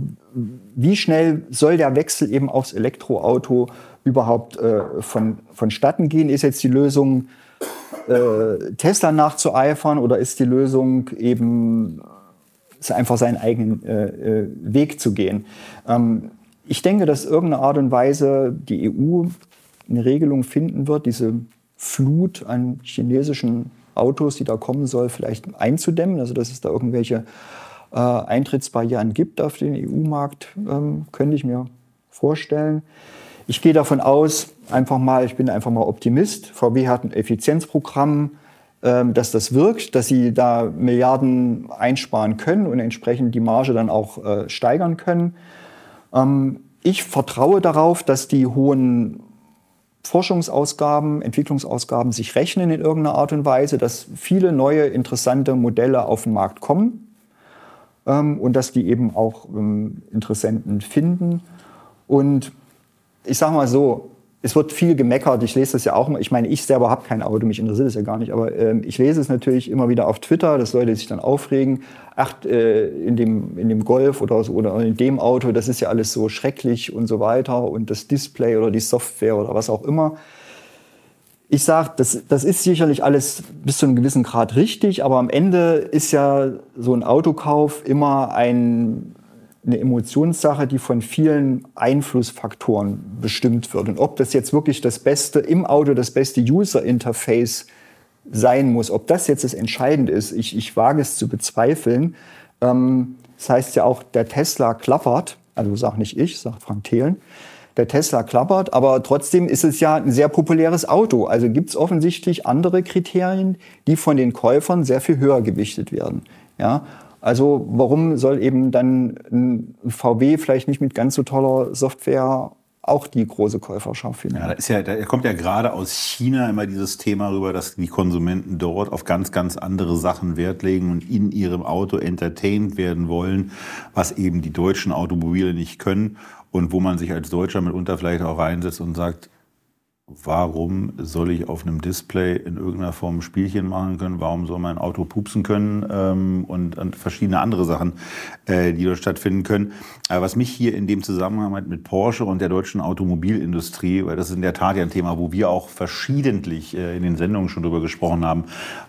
wie schnell soll der Wechsel eben aufs Elektroauto überhaupt äh, von, vonstatten gehen? Ist jetzt die Lösung, äh, Tesla nachzueifern oder ist die Lösung eben einfach seinen eigenen äh, äh, Weg zu gehen? Ähm, ich denke, dass irgendeine Art und Weise die EU eine Regelung finden wird, diese Flut an chinesischen Autos, die da kommen soll, vielleicht einzudämmen. Also dass es da irgendwelche äh, Eintrittsbarrieren gibt auf den EU-Markt, ähm, könnte ich mir vorstellen. Ich gehe davon aus, einfach mal, ich bin einfach mal Optimist. VW hat ein Effizienzprogramm, ähm, dass das wirkt, dass sie da Milliarden einsparen können und entsprechend die Marge dann auch äh, steigern können. Ähm, ich vertraue darauf, dass die hohen Forschungsausgaben, Entwicklungsausgaben sich rechnen in irgendeiner Art und Weise, dass viele neue interessante Modelle auf den Markt kommen ähm, und dass die eben auch Interessenten finden. Und ich sage mal so, es wird viel gemeckert. Ich lese das ja auch. Ich meine, ich selber habe kein Auto, mich interessiert das ja gar nicht. Aber ähm, ich lese es natürlich immer wieder auf Twitter, dass Leute sich dann aufregen. Ach, äh, in, dem, in dem Golf oder, so, oder in dem Auto, das ist ja alles so schrecklich und so weiter. Und das Display oder die Software oder was auch immer. Ich sage, das, das ist sicherlich alles bis zu einem gewissen Grad richtig. Aber am Ende ist ja so ein Autokauf immer ein eine Emotionssache, die von vielen Einflussfaktoren bestimmt wird. Und ob das jetzt wirklich das beste im Auto, das beste User-Interface sein muss, ob das jetzt das Entscheidende ist, ich, ich wage es zu bezweifeln. Ähm, das heißt ja auch, der Tesla klappert, also sag nicht ich, sagt Frank Thelen, der Tesla klappert, aber trotzdem ist es ja ein sehr populäres Auto. Also gibt es offensichtlich andere Kriterien, die von den Käufern sehr viel höher gewichtet werden. Ja? Also warum soll eben dann ein VW vielleicht nicht mit ganz so toller Software auch die große Käuferschaft finden. Ja, da, ist ja, da kommt ja gerade aus China immer dieses Thema rüber, dass die Konsumenten dort auf ganz, ganz andere Sachen Wert legen und in ihrem Auto entertained werden wollen, was eben die deutschen Automobile nicht können und wo man sich als Deutscher mitunter vielleicht auch reinsetzt und sagt, warum soll ich auf einem Display in irgendeiner Form ein Spielchen machen können? Warum soll mein Auto pupsen können? Ähm, und, und, verschiedene andere Sachen, äh, die dort stattfinden können. Aber was mich hier in dem Zusammenhang hat mit Porsche und der deutschen Automobilindustrie, weil das ist in der Tat ja ein Thema, wo wir auch verschiedentlich äh, in den Sendungen schon drüber gesprochen haben,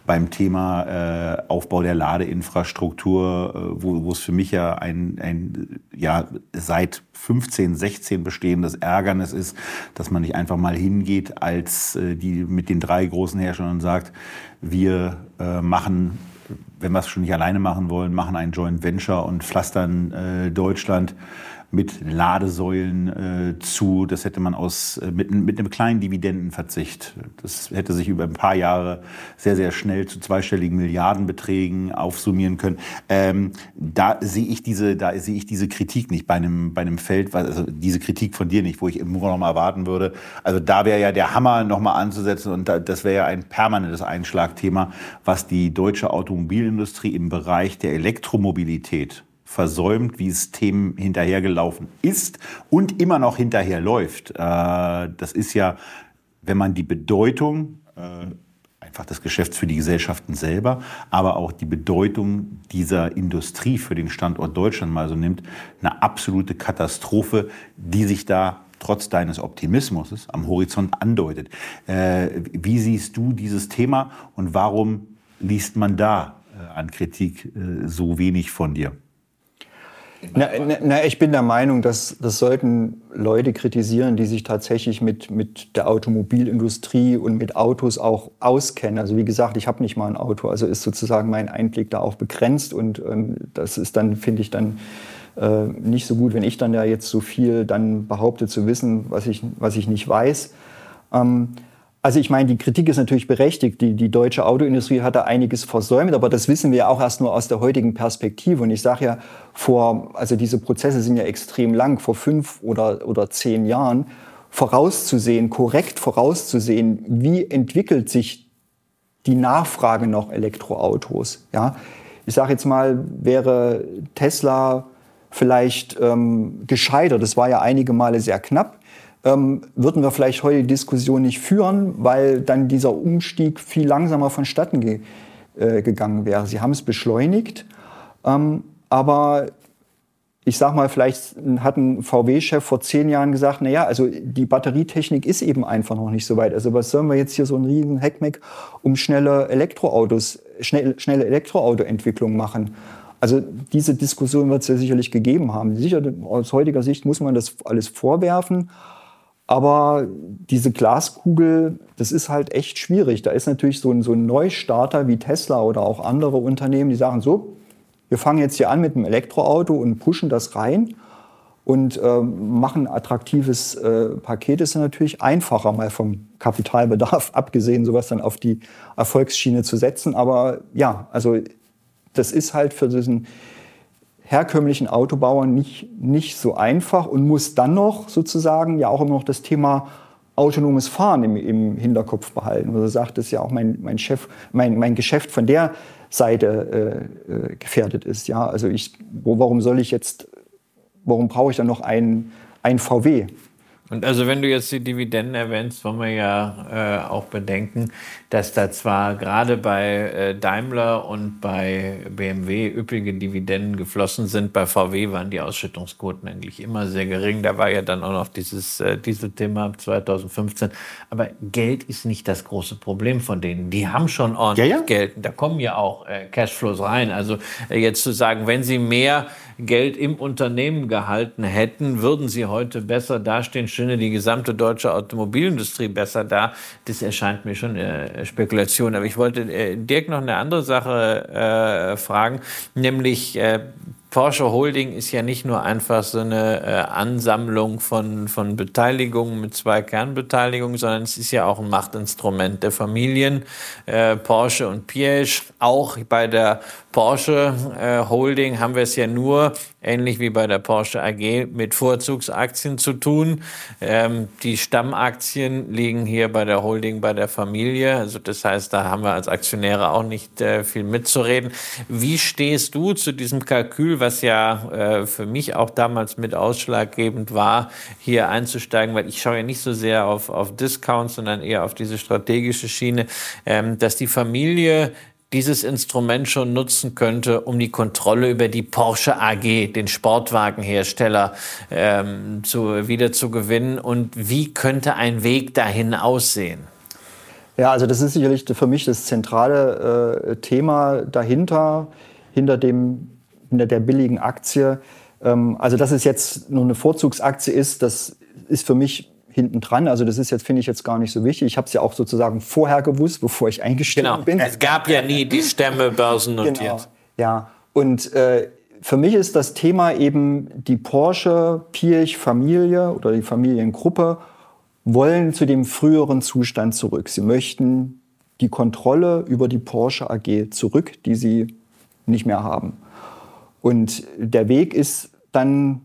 beim Thema äh, Aufbau der Ladeinfrastruktur, äh, wo es für mich ja ein, ein ja, seit 15, 16 bestehendes Ärgernis ist, dass man nicht einfach mal hingeht als äh, die mit den drei großen Herstellern und sagt, wir äh, machen, wenn wir es schon nicht alleine machen wollen, machen ein Joint Venture und pflastern äh, Deutschland mit Ladesäulen äh, zu. Das hätte man aus, äh, mit, mit einem kleinen Dividendenverzicht. Das hätte sich über ein paar Jahre sehr, sehr schnell zu zweistelligen Milliardenbeträgen aufsummieren können. Ähm, da sehe ich diese, da sehe ich diese Kritik nicht bei einem, bei einem Feld, also diese Kritik von dir nicht, wo ich im noch mal erwarten würde. Also da wäre ja der Hammer noch mal anzusetzen und da, das wäre ja ein permanentes Einschlagthema, was die deutsche Automobilindustrie im Bereich der Elektromobilität versäumt, wie es Themen hinterhergelaufen ist und immer noch hinterherläuft. Äh, das ist ja, wenn man die Bedeutung äh, einfach des Geschäfts für die Gesellschaften selber, aber auch die Bedeutung dieser Industrie für den Standort Deutschland mal so nimmt, eine absolute Katastrophe, die sich da trotz deines Optimismus am Horizont andeutet. Äh, wie siehst du dieses Thema und warum liest man da an Kritik so wenig von dir? Na, na, ich bin der Meinung, dass das sollten Leute kritisieren, die sich tatsächlich mit, mit der Automobilindustrie und mit Autos auch auskennen. Also wie gesagt, ich habe nicht mal ein Auto, also ist sozusagen mein Einblick da auch begrenzt und ähm, das ist dann, finde ich, dann äh, nicht so gut, wenn ich dann ja jetzt so viel dann behaupte zu wissen, was ich, was ich nicht weiß. Ähm, also ich meine, die Kritik ist natürlich berechtigt. Die, die deutsche Autoindustrie hat da einiges versäumt, aber das wissen wir auch erst nur aus der heutigen Perspektive. Und ich sage ja, vor, also diese Prozesse sind ja extrem lang, vor fünf oder, oder zehn Jahren vorauszusehen, korrekt vorauszusehen, wie entwickelt sich die Nachfrage nach Elektroautos. Ja, ich sage jetzt mal, wäre Tesla vielleicht ähm, gescheitert, das war ja einige Male sehr knapp, ähm, würden wir vielleicht heute die Diskussion nicht führen, weil dann dieser Umstieg viel langsamer vonstatten ge äh, gegangen wäre. Sie haben es beschleunigt, ähm, aber ich sag mal, vielleicht hat ein VW-Chef vor zehn Jahren gesagt, na ja, also die Batterietechnik ist eben einfach noch nicht so weit. Also was sollen wir jetzt hier so einen riesen Heckmeck um schnelle Elektroautos, schnell, schnelle Elektroautoentwicklung machen? Also diese Diskussion wird es ja sicherlich gegeben haben. Sicher, aus heutiger Sicht muss man das alles vorwerfen. Aber diese Glaskugel, das ist halt echt schwierig. Da ist natürlich so ein, so ein Neustarter wie Tesla oder auch andere Unternehmen, die sagen so, wir fangen jetzt hier an mit einem Elektroauto und pushen das rein und äh, machen ein attraktives äh, Paket. Ist natürlich einfacher, mal vom Kapitalbedarf abgesehen, sowas dann auf die Erfolgsschiene zu setzen. Aber ja, also das ist halt für diesen herkömmlichen Autobauern nicht, nicht so einfach und muss dann noch sozusagen ja auch immer noch das Thema autonomes Fahren im, im Hinterkopf behalten. Also sagt es ja auch mein, mein Chef, mein, mein Geschäft von der Seite äh, äh, gefährdet ist. Ja, also ich, wo, warum soll ich jetzt, warum brauche ich dann noch ein, ein VW? Und also wenn du jetzt die Dividenden erwähnst, wollen wir ja äh, auch bedenken, dass da zwar gerade bei äh, Daimler und bei BMW üppige Dividenden geflossen sind, bei VW waren die Ausschüttungsquoten eigentlich immer sehr gering. Da war ja dann auch noch dieses äh, Dieselthema 2015. Aber Geld ist nicht das große Problem von denen. Die haben schon ordentlich ja, ja. Geld. Da kommen ja auch äh, Cashflows rein. Also äh, jetzt zu sagen, wenn sie mehr Geld im Unternehmen gehalten hätten, würden sie heute besser dastehen, stünde die gesamte deutsche Automobilindustrie besser da. Das erscheint mir schon äh, Spekulation. Aber ich wollte äh, Dirk noch eine andere Sache äh, fragen, nämlich äh, Porsche Holding ist ja nicht nur einfach so eine äh, Ansammlung von, von Beteiligungen mit zwei Kernbeteiligungen, sondern es ist ja auch ein Machtinstrument der Familien äh, Porsche und Piaget. Auch bei der Porsche äh, Holding haben wir es ja nur ähnlich wie bei der Porsche AG, mit Vorzugsaktien zu tun. Ähm, die Stammaktien liegen hier bei der Holding, bei der Familie. Also das heißt, da haben wir als Aktionäre auch nicht äh, viel mitzureden. Wie stehst du zu diesem Kalkül, was ja äh, für mich auch damals mit ausschlaggebend war, hier einzusteigen, weil ich schaue ja nicht so sehr auf, auf Discounts, sondern eher auf diese strategische Schiene, ähm, dass die Familie dieses Instrument schon nutzen könnte, um die Kontrolle über die Porsche AG, den Sportwagenhersteller, ähm, zu, wieder zu gewinnen? Und wie könnte ein Weg dahin aussehen? Ja, also das ist sicherlich für mich das zentrale äh, Thema dahinter, hinter, dem, hinter der billigen Aktie. Ähm, also dass es jetzt nur eine Vorzugsaktie ist, das ist für mich hinten dran. Also das ist jetzt, finde ich jetzt gar nicht so wichtig. Ich habe es ja auch sozusagen vorher gewusst, bevor ich eingestiegen genau. bin. Es gab ja nie die Stämme börsennotiert. Genau. Ja, und äh, für mich ist das Thema eben die Porsche Pirch Familie oder die Familiengruppe wollen zu dem früheren Zustand zurück. Sie möchten die Kontrolle über die Porsche AG zurück, die sie nicht mehr haben. Und der Weg ist dann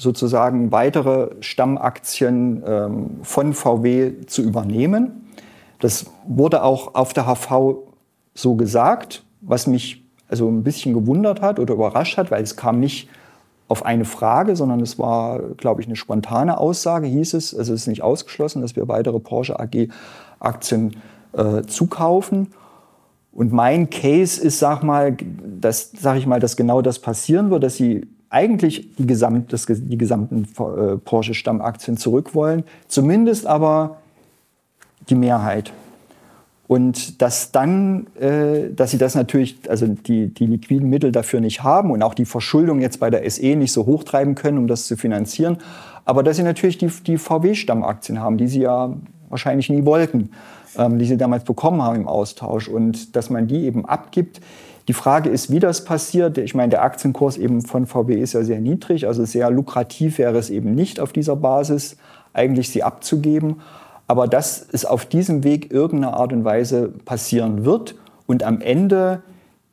sozusagen weitere Stammaktien ähm, von VW zu übernehmen. Das wurde auch auf der HV so gesagt, was mich also ein bisschen gewundert hat oder überrascht hat, weil es kam nicht auf eine Frage, sondern es war, glaube ich, eine spontane Aussage, hieß es. Also es ist nicht ausgeschlossen, dass wir weitere Porsche AG Aktien äh, zukaufen. Und mein Case ist, sag mal, dass, sag ich mal, dass genau das passieren wird, dass sie eigentlich die, Gesamt, das, die gesamten äh, Porsche-Stammaktien zurück wollen, zumindest aber die Mehrheit. Und dass dann, äh, dass sie das natürlich, also die, die liquiden Mittel dafür nicht haben und auch die Verschuldung jetzt bei der SE nicht so hochtreiben können, um das zu finanzieren. Aber dass sie natürlich die, die VW-Stammaktien haben, die sie ja wahrscheinlich nie wollten, ähm, die sie damals bekommen haben im Austausch. Und dass man die eben abgibt, die Frage ist, wie das passiert. Ich meine, der Aktienkurs eben von VW ist ja sehr niedrig, also sehr lukrativ wäre es eben nicht auf dieser Basis, eigentlich sie abzugeben. Aber dass es auf diesem Weg irgendeine Art und Weise passieren wird und am Ende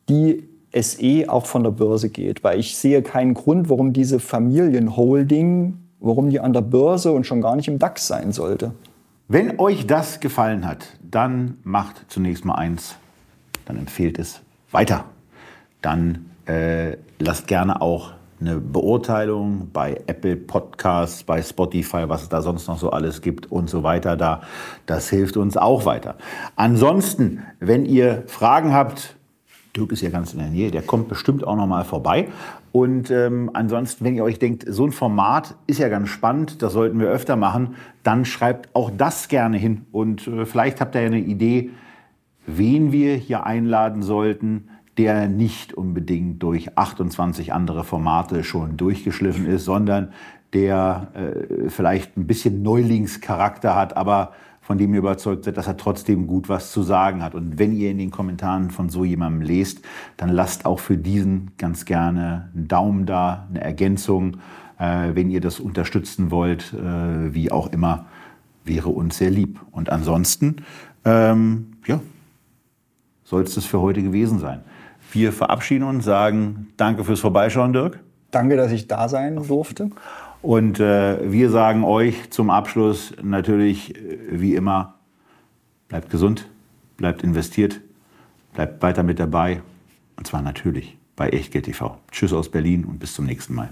die SE auch von der Börse geht. Weil ich sehe keinen Grund, warum diese Familienholding, warum die an der Börse und schon gar nicht im DAX sein sollte. Wenn euch das gefallen hat, dann macht zunächst mal eins, dann empfehlt es weiter. Dann äh, lasst gerne auch eine Beurteilung bei Apple Podcasts, bei Spotify, was es da sonst noch so alles gibt und so weiter da. Das hilft uns auch weiter. Ansonsten, wenn ihr Fragen habt, Dirk ist ja ganz in der Nähe, der kommt bestimmt auch noch mal vorbei. Und ähm, ansonsten, wenn ihr euch denkt, so ein Format ist ja ganz spannend, das sollten wir öfter machen, dann schreibt auch das gerne hin. Und äh, vielleicht habt ihr ja eine Idee, wen wir hier einladen sollten, der nicht unbedingt durch 28 andere Formate schon durchgeschliffen ist, sondern der äh, vielleicht ein bisschen Neulingscharakter hat, aber von dem ihr überzeugt seid, dass er trotzdem gut was zu sagen hat. Und wenn ihr in den Kommentaren von so jemandem lest, dann lasst auch für diesen ganz gerne einen Daumen da, eine Ergänzung. Äh, wenn ihr das unterstützen wollt, äh, wie auch immer, wäre uns sehr lieb. Und ansonsten, ähm, ja, soll es das für heute gewesen sein. Wir verabschieden uns, sagen Danke fürs Vorbeischauen, Dirk. Danke, dass ich da sein durfte. Und äh, wir sagen euch zum Abschluss natürlich, äh, wie immer, bleibt gesund, bleibt investiert, bleibt weiter mit dabei. Und zwar natürlich bei Echtgeld TV. Tschüss aus Berlin und bis zum nächsten Mal.